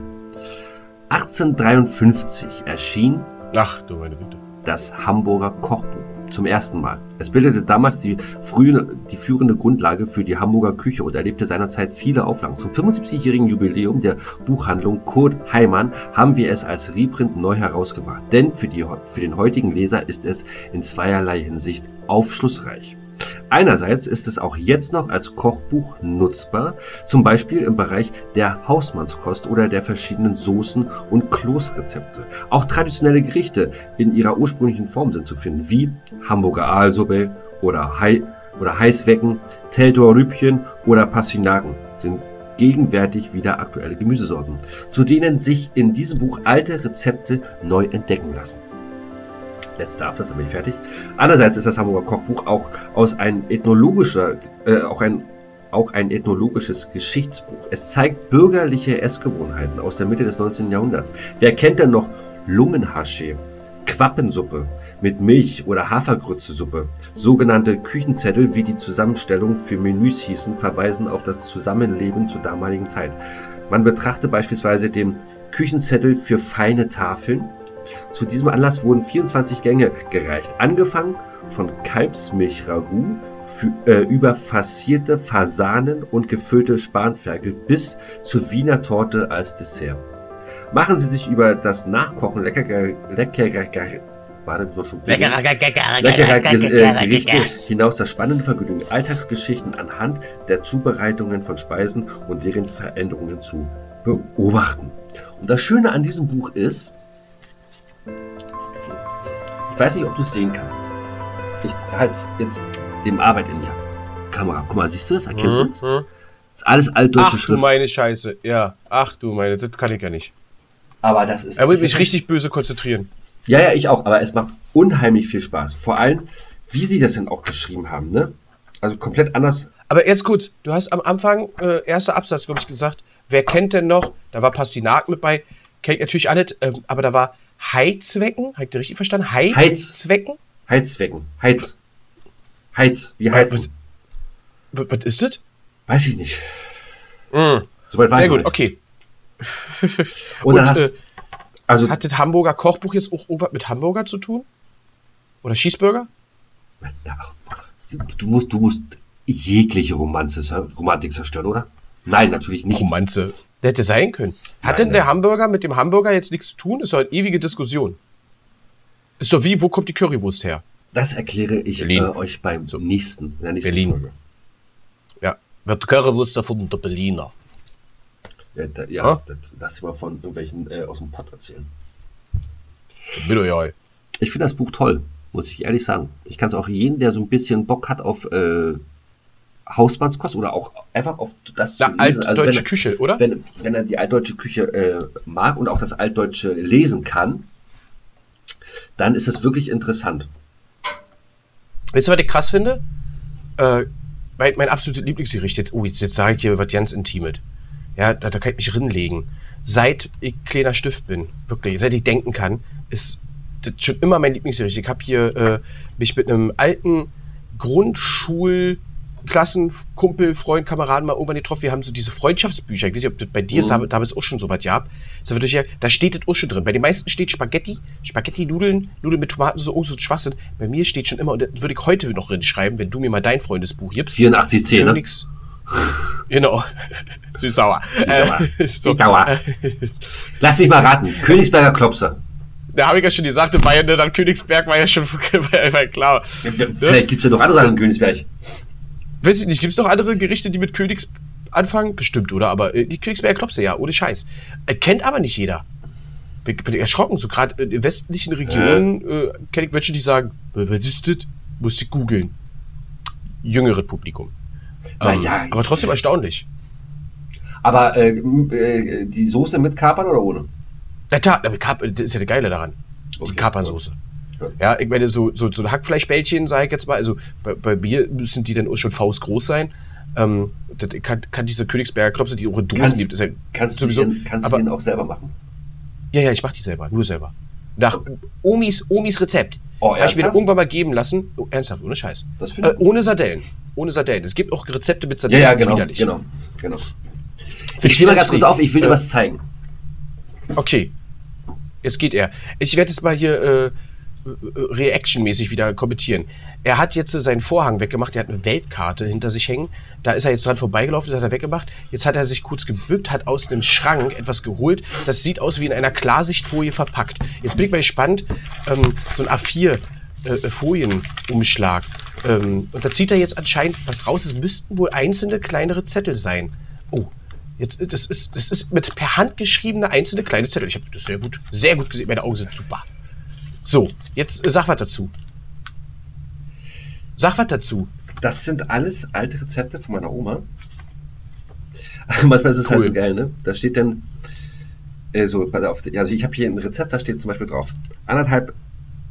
S2: 1853 erschien
S1: Ach, du meine Güte.
S2: das Hamburger Kochbuch zum ersten Mal. Es bildete damals die, frühe, die führende Grundlage für die Hamburger Küche und erlebte seinerzeit viele Auflagen. Zum 75-jährigen Jubiläum der Buchhandlung Kurt Heimann haben wir es als Reprint neu herausgebracht. Denn für, die, für den heutigen Leser ist es in zweierlei Hinsicht aufschlussreich. Einerseits ist es auch jetzt noch als Kochbuch nutzbar, zum Beispiel im Bereich der Hausmannskost oder der verschiedenen Soßen und Kloßrezepte. Auch traditionelle Gerichte in ihrer ursprünglichen Form sind zu finden, wie Hamburger Aalsuppe oder, Hei oder Heißwecken, Teltower Rübchen oder Pastinaken sind gegenwärtig wieder aktuelle Gemüsesorten, zu denen sich in diesem Buch alte Rezepte neu entdecken lassen letzter Absatz, dann bin ich fertig. Andererseits ist das Hamburger Kochbuch auch aus ein ethnologischer, äh, auch ein auch ein ethnologisches Geschichtsbuch. Es zeigt bürgerliche Essgewohnheiten aus der Mitte des 19. Jahrhunderts. Wer kennt denn noch Lungenhaschee, Quappensuppe mit Milch oder Hafergrützesuppe? Sogenannte Küchenzettel, wie die Zusammenstellung für Menüs hießen, verweisen auf das Zusammenleben zur damaligen Zeit. Man betrachte beispielsweise den Küchenzettel für feine Tafeln, zu diesem Anlass wurden 24 Gänge gereicht, angefangen von Kalbsmilchragout äh, über fassierte Fasanen und gefüllte Spanferkel bis zur Wiener Torte als Dessert. Machen Sie sich über das Nachkochen leckerer, leckerer, warte, schon leckerer Gerichte hinaus das spannende Vergnügen, Alltagsgeschichten anhand der Zubereitungen von Speisen und deren Veränderungen zu beobachten. Und das Schöne an diesem Buch ist, ich weiß nicht, ob du es sehen kannst. Ich halte jetzt dem Arbeit in die Kamera. Guck mal, siehst du das? Erkennst du das? Das ist alles altdeutsche
S1: Ach du
S2: Schrift.
S1: meine Scheiße. Ja, ach du meine, das kann ich ja nicht.
S2: Aber das ist.
S1: Er will mich richtig böse konzentrieren.
S2: Ja, ja, ich auch. Aber es macht unheimlich viel Spaß. Vor allem, wie sie das denn auch geschrieben haben, ne? Also komplett anders.
S1: Aber jetzt kurz, du hast am Anfang, äh, erster Absatz, glaube ich, gesagt, wer kennt denn noch, da war Pastinak mit bei, kennt natürlich alle, ähm, aber da war Heizwecken, habt ihr richtig verstanden? Heizwecken?
S2: Heizwecken. Heiz. Heiz. Wie heizen.
S1: Was, was ist das?
S2: Weiß ich nicht.
S1: Mm,
S2: Soweit war
S1: sehr
S2: ich
S1: gut,
S2: nicht.
S1: okay.
S2: Und, dann
S1: Und,
S2: hast
S1: äh,
S2: also
S1: Hat das Hamburger Kochbuch jetzt auch irgendwas mit Hamburger zu tun? Oder Cheeseburger?
S2: du musst, du musst jegliche Romanze, Romantik zerstören, oder? Nein, natürlich nicht.
S1: Romanze. Der hätte sein können. Hat
S2: Nein,
S1: denn der. Hamburger mit dem Hamburger jetzt nichts zu tun? Ist doch eine ewige Diskussion. Ist doch wie, wo kommt die Currywurst her?
S2: Das erkläre ich äh, euch beim nächsten, in nächsten
S1: Berlin.
S2: Folge.
S1: Ja. Wird Currywurst davon der Berliner.
S2: Ja, da, ja
S1: Ah.
S2: das, mal von irgendwelchen äh, aus dem Pott erzählen. Ich finde das Buch toll, muss ich ehrlich sagen. Ich kann es auch jeden, der so ein bisschen Bock hat auf äh, Hausmannskost oder auch einfach auf das
S1: Na,
S2: zu lesen. Also
S1: altdeutsche
S2: wenn, er-
S1: Küche, oder?
S2: Wenn, wenn er die altdeutsche Küche äh, mag und auch das altdeutsche lesen kann, dann ist es wirklich interessant.
S1: Weißt du, was ich krass finde? Äh, mein, mein absolutes Lieblingsgericht, jetzt, oh, jetzt, jetzt sage ich dir was ganz Intimes. Ja, da, da kann ich mich rinlegen. Seit ich kleiner Stift bin, wirklich, seit ich denken kann, ist das schon immer mein Lieblingsgericht. Ich habe hier äh, mich mit einem alten Grundschul Klassen, Kumpel, Freund, Kameraden mal irgendwann getroffen. Wir haben so diese Freundschaftsbücher. Ich weiß nicht, ob das bei dir
S2: Mhm.
S1: damals auch schon so was gab. So wird ja, da steht das auch schon drin. Bei den meisten steht Spaghetti, Spaghetti-Nudeln, Nudeln mit Tomaten, so, so Schwachsinn. Bei mir steht schon immer, und das würde ich heute noch drin schreiben, wenn du mir mal dein Freundesbuch gibst.
S2: 8410, ne?
S1: Königs. Genau. Süß-sauer.
S2: Süß-sauer.
S1: Äh.
S2: Lass mich mal raten. Königsberger Klopse.
S1: Da habe ich ja schon gesagt, war ja ne, dann Königsberg war ja schon war war klar.
S2: Vielleicht gibt es ja noch andere Sachen in Königsberg.
S1: Weiß ich nicht, gibt es noch andere Gerichte, die mit Königs anfangen? Bestimmt, oder? Aber äh, die Königsberger Klopse, ja, ohne Scheiß. Äh, kennt aber nicht jeder. Bin, bin erschrocken, so gerade in westlichen Regionen äh, kenne ich welche, die sagen, "Äh, was ist das? Musst du googeln. Jüngere Publikum. Ähm,
S2: Naja,
S1: aber trotzdem erstaunlich.
S2: Aber äh, äh, die Soße mit Kapern oder ohne?
S1: Ja, klar, das ist ja das Geile daran.
S2: Okay.
S1: Die Kapernsoße.
S2: Ja.
S1: Ja, ich meine, so, so, so Hackfleischbällchen, sage ich jetzt mal, also bei, bei mir müssen die dann schon faustgroß sein. Ähm, das kann, kann diese Königsberger Klopse, die auch in Dosen
S2: Kannst-
S1: gibt, ist ja
S2: Kannst,
S1: sowieso.
S2: du, denn- kannst
S1: aber,
S2: du den auch selber machen?
S1: ja, ja, ich mache die selber, nur selber. Nach Omis, Omis Rezept.
S2: Oh,
S1: Habe ich mir irgendwann mal geben lassen. Oh, ernsthaft, ohne Scheiß. Äh, ohne Sardellen. Ohne Sardellen. Es gibt auch Rezepte mit
S2: Ja,
S1: Sardellen.
S2: ja, genau.
S1: widerlich.
S2: genau, genau.
S1: Find
S2: Ich stehe mal ganz kurz auf, ich will dir
S1: Äh,
S2: was zeigen.
S1: Okay. Jetzt geht er. Ich werde jetzt mal hier äh, Reaction-mäßig wieder kommentieren. Er hat jetzt äh, seinen Vorhang weggemacht. Er hat eine Weltkarte hinter sich hängen. Da ist er jetzt dran vorbeigelaufen, das hat er weggemacht. Jetzt hat er sich kurz gebückt, hat aus einem Schrank etwas geholt. Das sieht aus wie in einer Klarsichtfolie verpackt. Jetzt bin ich mal gespannt. Ähm, so ein A4 äh. Ähm, und da zieht er jetzt anscheinend was raus. Es müssten wohl einzelne kleinere Zettel sein. Oh, jetzt äh, das ist das ist mit per Hand geschriebene einzelne kleine Zettel. Ich habe das sehr gut, sehr gut gesehen. Meine Augen sind super. So, jetzt äh, sag was dazu. Sag was dazu.
S2: Das sind alles alte Rezepte von meiner Oma. Also manchmal ist es halt
S1: Cool.
S2: so geil, ne? Da steht dann äh, so, also ich habe hier ein Rezept, da steht zum Beispiel drauf, anderthalb,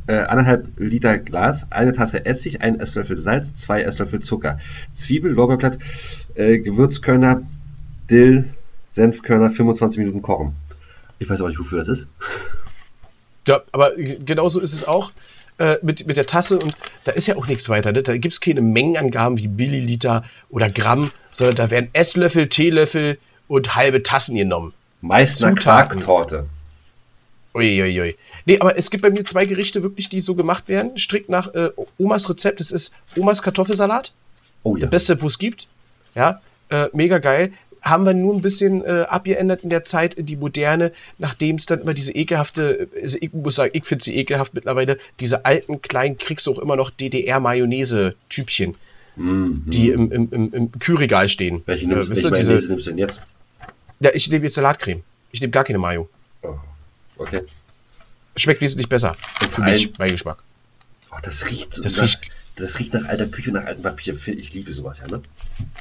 S2: äh, anderthalb Liter Glas, eine Tasse Essig, ein Esslöffel Salz, zwei Esslöffel Zucker, Zwiebel, Lorbeerblatt, äh, Gewürzkörner, Dill, Senfkörner, 25 Minuten kochen. Ich weiß aber nicht, wofür das ist.
S1: Ja, aber genauso ist es auch äh, mit, mit der Tasse und da ist ja auch nichts weiter. Ne? Da gibt es keine Mengenangaben wie Milliliter oder Gramm, sondern da werden Esslöffel, Teelöffel und halbe Tassen genommen.
S2: Meißner
S1: Zutaten.
S2: Quarktorte.
S1: Uiuiui. Nee, aber es gibt bei mir zwei Gerichte wirklich, die so gemacht werden. Strikt nach äh, Omas Rezept. Das ist Omas Kartoffelsalat.
S2: Oh ja.
S1: Das Beste, wo es gibt. Ja, äh, mega geil. Haben wir nur ein bisschen äh, abgeändert in der Zeit in die moderne, nachdem es dann immer diese ekelhafte, also ich muss sagen, ich finde sie ekelhaft mittlerweile, diese alten kleinen, kriegst du auch immer noch DDR-Mayonnaise-Typchen, die im, im, im, im Kühlregal stehen.
S2: Mhm. Welche
S1: Äh,
S2: nimmst,
S1: wisst
S2: welche Mayonnaise
S1: diese,
S2: nimmst du denn jetzt?
S1: ja, ich nehme jetzt Salatcreme. Ich nehme gar keine Mayo.
S2: Oh, okay.
S1: Schmeckt wesentlich besser. Für mich, mein Geschmack.
S2: Oh, das riecht,
S1: Das
S2: nach,
S1: riecht-
S2: das riecht nach alter Küche, nach altem Papier. Ich liebe sowas, ja, ne?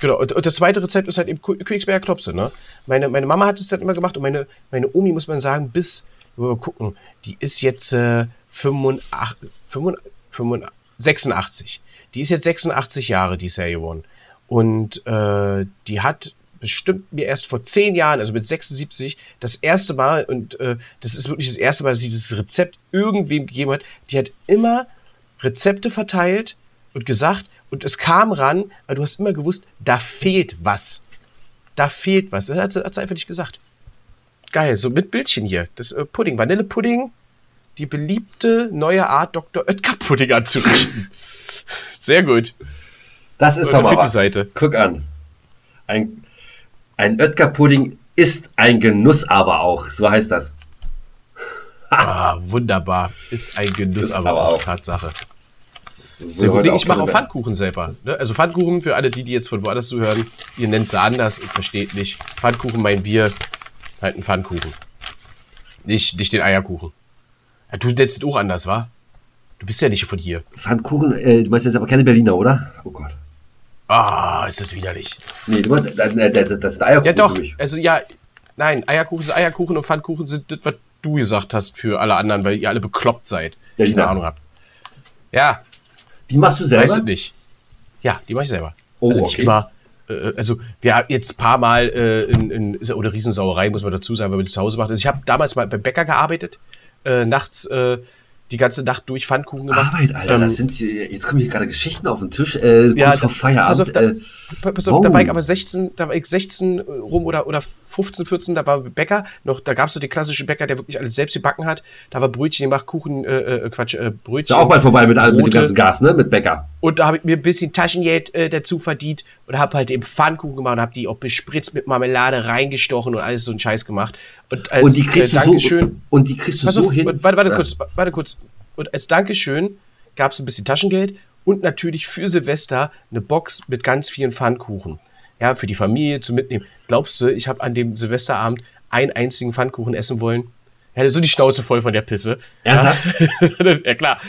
S1: Genau, und, und das zweite Rezept ist halt eben Kö- Königsberger Klopse, ne? Meine, meine Mama hat es dann immer gemacht und meine, meine Omi, muss man sagen, bis, wir gucken, die ist jetzt äh, 85, 85, 85, 86. Die ist jetzt 86 Jahre, die ja geworden. Und äh, die hat bestimmt mir erst vor zehn Jahren, also mit 76, das erste Mal, und äh, das ist wirklich das erste Mal, dass sie dieses Rezept irgendwem gegeben hat, die hat immer Rezepte verteilt und gesagt, und es kam ran, weil du hast immer gewusst, da fehlt was. Da fehlt was. Das hat sie, hat sie einfach nicht gesagt. Geil, so mit Bildchen hier. Das äh, Pudding, Vanillepudding, die beliebte neue Art Dr. Oetker Pudding anzurichten. Sehr gut.
S2: Das ist
S1: Und
S2: doch mal was.
S1: Seite.
S2: Guck an. Ein, ein Oetker-Pudding ist ein Genuss aber auch. So heißt das.
S1: Ah, wunderbar. Ist ein Genuss,
S2: Ist
S1: aber,
S2: aber
S1: auch. Tatsache. Sehr gut. ich mache auch. Pfannkuchen selber. Ne? Also Pfannkuchen für alle, die, die jetzt von woanders zuhören. Ihr nennt sie anders, ich versteht nicht. Pfannkuchen, mein Bier, halt ein Pfannkuchen. Nicht, nicht den Eierkuchen. Ja, du nennst es auch anders, wa? Du bist ja nicht von hier.
S2: Pfannkuchen, äh, du meinst jetzt aber keine Berliner, oder? Oh Gott.
S1: Ah, ist das widerlich.
S2: Nee, du meinst, das, das, das sind Eierkuchen
S1: Ja, doch. Also, ja, nein, Eierkuchen sind Eierkuchen und Pfannkuchen sind das, was du gesagt hast für alle anderen, weil ihr alle bekloppt seid.
S2: Ja,
S1: die
S2: genau.
S1: eine Ahnung habt. Ja,
S2: Die machst du
S1: weißt
S2: selber?
S1: du nicht. Ja, die mache ich selber.
S2: Oh,
S1: also
S2: okay.
S1: immer. Äh, also, wir haben jetzt ein paar Mal äh, in, in ist ja auch eine Riesensauerei, muss man dazu sagen, wenn man das zu Hause macht. Also, ich habe damals mal beim Bäcker gearbeitet, äh, nachts äh, die ganze Nacht durch Pfannkuchen gemacht.
S2: Arbeit, Alter,
S1: Ähm,
S2: das sind, jetzt kommen hier gerade Geschichten auf den Tisch, äh,
S1: Ja,
S2: vor
S1: da-
S2: Feierabend.
S1: pass auf, da-
S2: äh,
S1: Pass auf, da
S2: wow.
S1: war ich aber 16, da war ich 16 rum oder, oder 15, 14, da war Bäcker, noch, da gab es so den klassischen Bäcker, der wirklich alles selbst gebacken hat. Da war Brötchen gemacht, Kuchen, äh, äh, Quatsch, äh,
S2: ist
S1: Brötchen.
S2: ja auch bald vorbei mit, allem- mit dem ganzen Gas, ne? Mit Bäcker.
S1: Und da habe ich mir ein bisschen Taschengeld äh, dazu verdient und habe halt eben Pfannkuchen gemacht und habe die auch bespritzt mit Marmelade reingestochen und alles so einen Scheiß gemacht. Und, als,
S2: Und die kriegst
S1: äh,
S2: du so,
S1: Dankeschön,
S2: und die kriegst du
S1: Pass
S2: so
S1: auf,
S2: hin.
S1: Warte, warte
S2: Ja.
S1: kurz, warte kurz. Und als Dankeschön gab es ein bisschen Taschengeld und natürlich für Silvester eine Box mit ganz vielen Pfannkuchen. Ja, für die Familie zum Mitnehmen. Glaubst du, ich habe an dem Silvesterabend einen einzigen Pfannkuchen essen wollen? Ich hatte so die Schnauze voll von der Pisse.
S2: Ernsthaft?
S1: Ja, ja klar.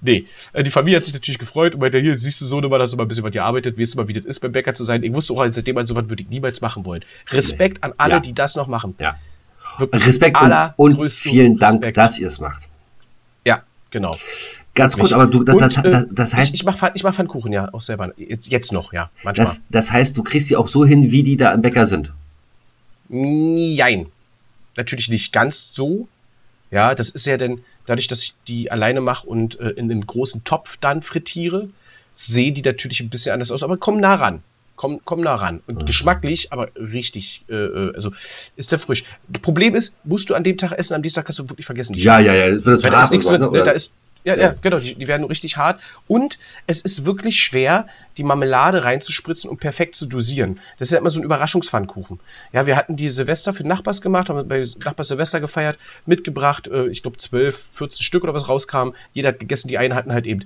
S1: Nee, Äh, die Familie hat sich natürlich gefreut und meinte, hier, siehst du so, mal, dass du mal ein bisschen was gearbeitet, weißt du mal, wie das ist, beim Bäcker zu sein. Ich wusste auch, seitdem an sowas würde ich niemals machen wollen. Respekt an alle,
S2: Ja.
S1: die das noch machen.
S2: Ja.
S1: Wirklich
S2: Respekt und, und vielen Dank,
S1: Respekt.
S2: dass ihr es macht.
S1: Ja, genau.
S2: Ganz kurz, aber du, das,
S1: Und,
S2: das,
S1: äh,
S2: das, das heißt,
S1: ich, ich mache ich mach Pfannkuchen ja auch selber. Jetzt, jetzt noch, ja. Manchmal.
S2: das, das heißt, du kriegst sie auch so hin, wie die da im Bäcker sind.
S1: Nein. Natürlich nicht ganz so. Ja, das ist ja dann, dadurch, dass ich die alleine mache und äh, in einem großen Topf dann frittiere, sehen die natürlich ein bisschen anders aus, aber kommen nah ran. Komm, komm nah ran. Und
S2: Mhm.
S1: geschmacklich, aber richtig, äh, äh, also ist der frisch. Das Problem ist, musst du an dem Tag essen, am Dienstag kannst du wirklich vergessen. Die
S2: Ja, ja, ja. Das
S1: Weil da ist nichts drin.
S2: ne?
S1: Da ist, ja, ja, genau, die, die werden richtig hart. Und es ist wirklich schwer, die Marmelade reinzuspritzen und perfekt zu dosieren. Das ist ja immer so ein Überraschungspfannkuchen. Ja, wir hatten die Silvester für Nachbars gemacht, haben bei Nachbars Silvester gefeiert, mitgebracht, äh, ich glaube 12, 14 Stück oder was rauskam. Jeder hat gegessen, die einen hatten halt eben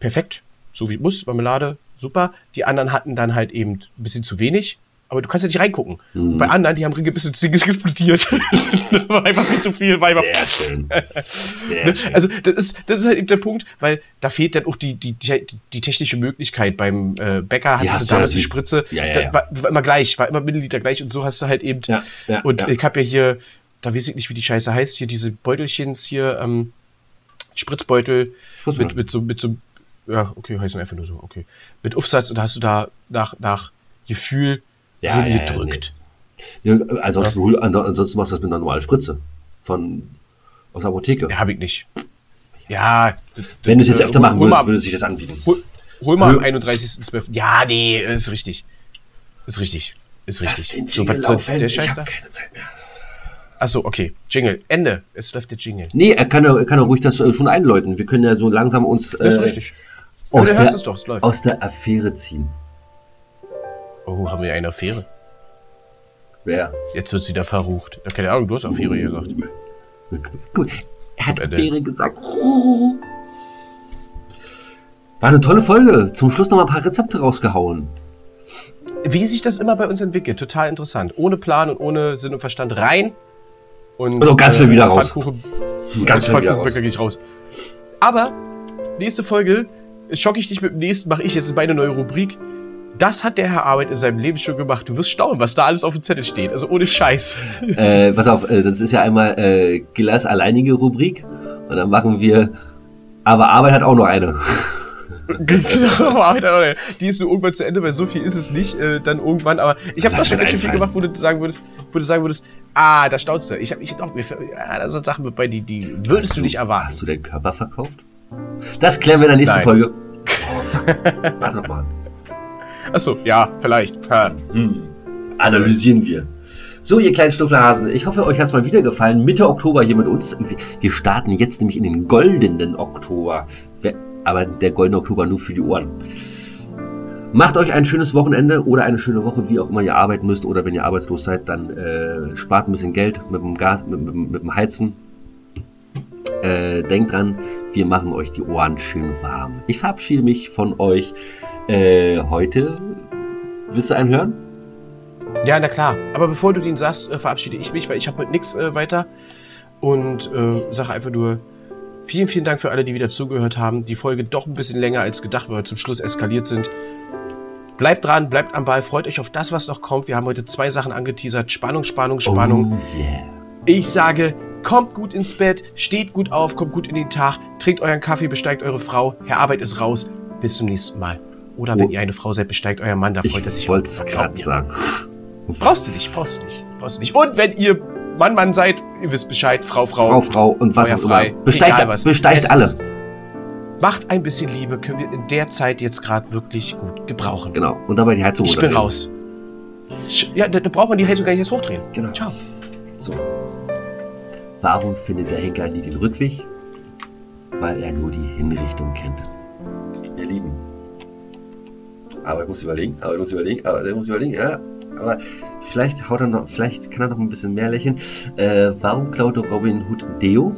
S1: perfekt, so wie muss, Marmelade, super. Die anderen hatten dann halt eben ein bisschen zu wenig. Aber du kannst ja nicht reingucken. Und bei anderen, die haben ein bisschen ist explodiert. das war einfach viel zu viel. War einfach
S2: Sehr schön. Sehr
S1: Ne?
S2: schön.
S1: Also das ist, das ist halt eben der Punkt, weil da fehlt dann auch die, die, die, die technische Möglichkeit. Beim äh, Bäcker hattest
S2: hast
S1: du damals die. Spritze,
S2: Ja, ja,
S1: da
S2: ja.
S1: War, war immer gleich, war immer Milliliter gleich und so hast du halt eben.
S2: Ja, ja,
S1: und
S2: ja.
S1: ich habe ja hier, da weiß ich nicht, wie die Scheiße heißt, hier diese Beutelchens hier, ähm, Spritzbeutel
S2: Spritzbeutel.
S1: mit, mit so, mit so, ja, okay, heißen einfach nur so, okay. Mit Aufsatz und da hast du da nach, nach Gefühl
S2: Ja, ja, ja,
S1: gedrückt.
S2: Ja, ansonsten, hol- ansonsten machst du das mit einer normalen Spritze. Von, aus der Apotheke.
S1: Ja, habe ich nicht. Ja.
S2: Wenn du es jetzt
S1: äh,
S2: öfter machen würdest, würde sich das anbieten.
S1: Hol, hol mal am
S2: Hol-
S1: 31.12. Ja, nee, ist richtig. Ist richtig. Ist richtig. So, was soll der Scheiß da?
S2: keine Zeit mehr.
S1: Achso, okay. Jingle. Ende. Es läuft der Jingle.
S2: Nee, er kann ja, er kann ja ruhig das äh, schon einläuten. Wir können ja so langsam uns
S1: Das ist
S2: äh,
S1: richtig. Ja,
S2: aus,
S1: du
S2: der,
S1: es doch, es läuft.
S2: aus der Affäre ziehen.
S1: Oh, haben wir eine Affäre?
S2: Wer?
S1: Jetzt wird's wieder verrucht. Ja, keine Ahnung, du hast Affäre gesagt.
S2: Guck, er hat. Affäre gesagt. War eine tolle Folge. Zum Schluss noch mal ein paar Rezepte rausgehauen.
S1: Wie sich das immer bei uns entwickelt, total interessant. Ohne Plan und ohne Sinn und Verstand rein. Und,
S2: Und auch ganz schnell wieder raus. Ganz schnell wieder
S1: Pfannkuchenbäcker gehe ich raus. Aber, nächste Folge, schocke ich dich mit dem nächsten, mache ich, jetzt ist meine neue Rubrik. Das hat der Herr Arbeit in seinem Leben schon gemacht. Du wirst staunen, was da alles auf dem Zettel steht. Also ohne Scheiß.
S2: Äh, pass auf, äh, das ist ja einmal äh, Gillers alleinige Rubrik. Und dann machen wir. Aber Arbeit hat auch noch eine.
S1: Genau, Arbeit hat auch nicht. Die ist nur irgendwann zu Ende, weil so viel ist es nicht. Äh, dann irgendwann, aber ich habe das schon ganz schön viel gemacht, wo du sagen würdest, wo du sagen würdest, ah, da staunst du. Ich habe ich doch, mir, ja, da sind Sachen mit bei, die, die würdest
S2: Hast
S1: du nicht erwarten.
S2: Hast du deinen Körper verkauft? Das klären wir in der nächsten
S1: Nein.
S2: Folge. Oh. Warte noch mal.
S1: Achso, ja, vielleicht. Ha.
S2: Analysieren wir. So, ihr kleinen Schnuffelhasen, ich hoffe, euch hat es mal wieder gefallen. Mitte Oktober hier mit uns. Wir- starten jetzt nämlich in den goldenen Oktober. Aber der goldene Oktober nur für die Ohren. Macht euch ein schönes Wochenende oder eine schöne Woche, wie auch immer ihr arbeiten müsst. Oder wenn ihr arbeitslos seid, dann äh, spart ein bisschen Geld mit dem Gas, mit, mit, mit dem Heizen. Äh, denkt dran, wir machen euch die Ohren schön warm. Ich verabschiede mich von euch äh, heute. Willst du einen hören?
S1: Ja, na klar. Aber bevor du den sagst, äh, verabschiede ich mich, weil ich habe heute nichts äh, weiter. Und äh, sage einfach nur vielen, vielen Dank für alle, die wieder zugehört haben. Die Folge doch ein bisschen länger als gedacht, weil wir zum Schluss eskaliert sind. Bleibt dran, bleibt am Ball, freut euch auf das, was noch kommt. Wir haben heute zwei Sachen angeteasert. Spannung, Spannung, Spannung.
S2: Oh, yeah.
S1: Ich sage, kommt gut ins Bett, steht gut auf, kommt gut in den Tag, trinkt euren Kaffee, besteigt eure Frau. Herr Arbeit ist raus. Bis zum nächsten Mal. Oder wenn
S2: Oh.
S1: ihr eine Frau seid, besteigt euer Mann, da freut er sich.
S2: Ich wollte es gerade sagen.
S1: Brauchst du nicht, brauchst du nicht, brauchst du nicht. Und wenn ihr Mann, Mann seid, ihr wisst Bescheid, Frau, Frau.
S2: Frau, Frau und was auch immer. Besteigt,
S1: egal was.
S2: besteigt
S1: Es
S2: alle.
S1: Macht ein bisschen Liebe, können wir in der Zeit jetzt gerade wirklich gut gebrauchen.
S2: Genau. Und dabei die Heizung
S1: Ich bin raus. Ja, da, da braucht man die Heizung gar nicht erst hochdrehen.
S2: Genau.
S1: Ciao.
S2: So. Warum findet der Henker nie den Rückweg? Weil er nur die Hinrichtung kennt. Ihr Lieben. Aber ich muss überlegen, aber ich muss überlegen, aber ich muss überlegen, ja. Aber vielleicht haut er noch, vielleicht kann er noch ein bisschen mehr lächeln. Äh, warum klaute Robin Hood Deo?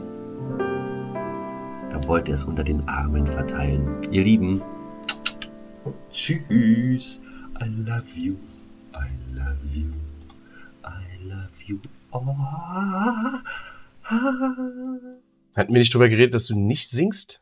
S2: Er wollte es unter den Armen verteilen. Ihr Lieben. Tschüss. I love you. I love you. I love you. Oh.
S1: Hatten wir nicht drüber geredet, dass du nicht singst?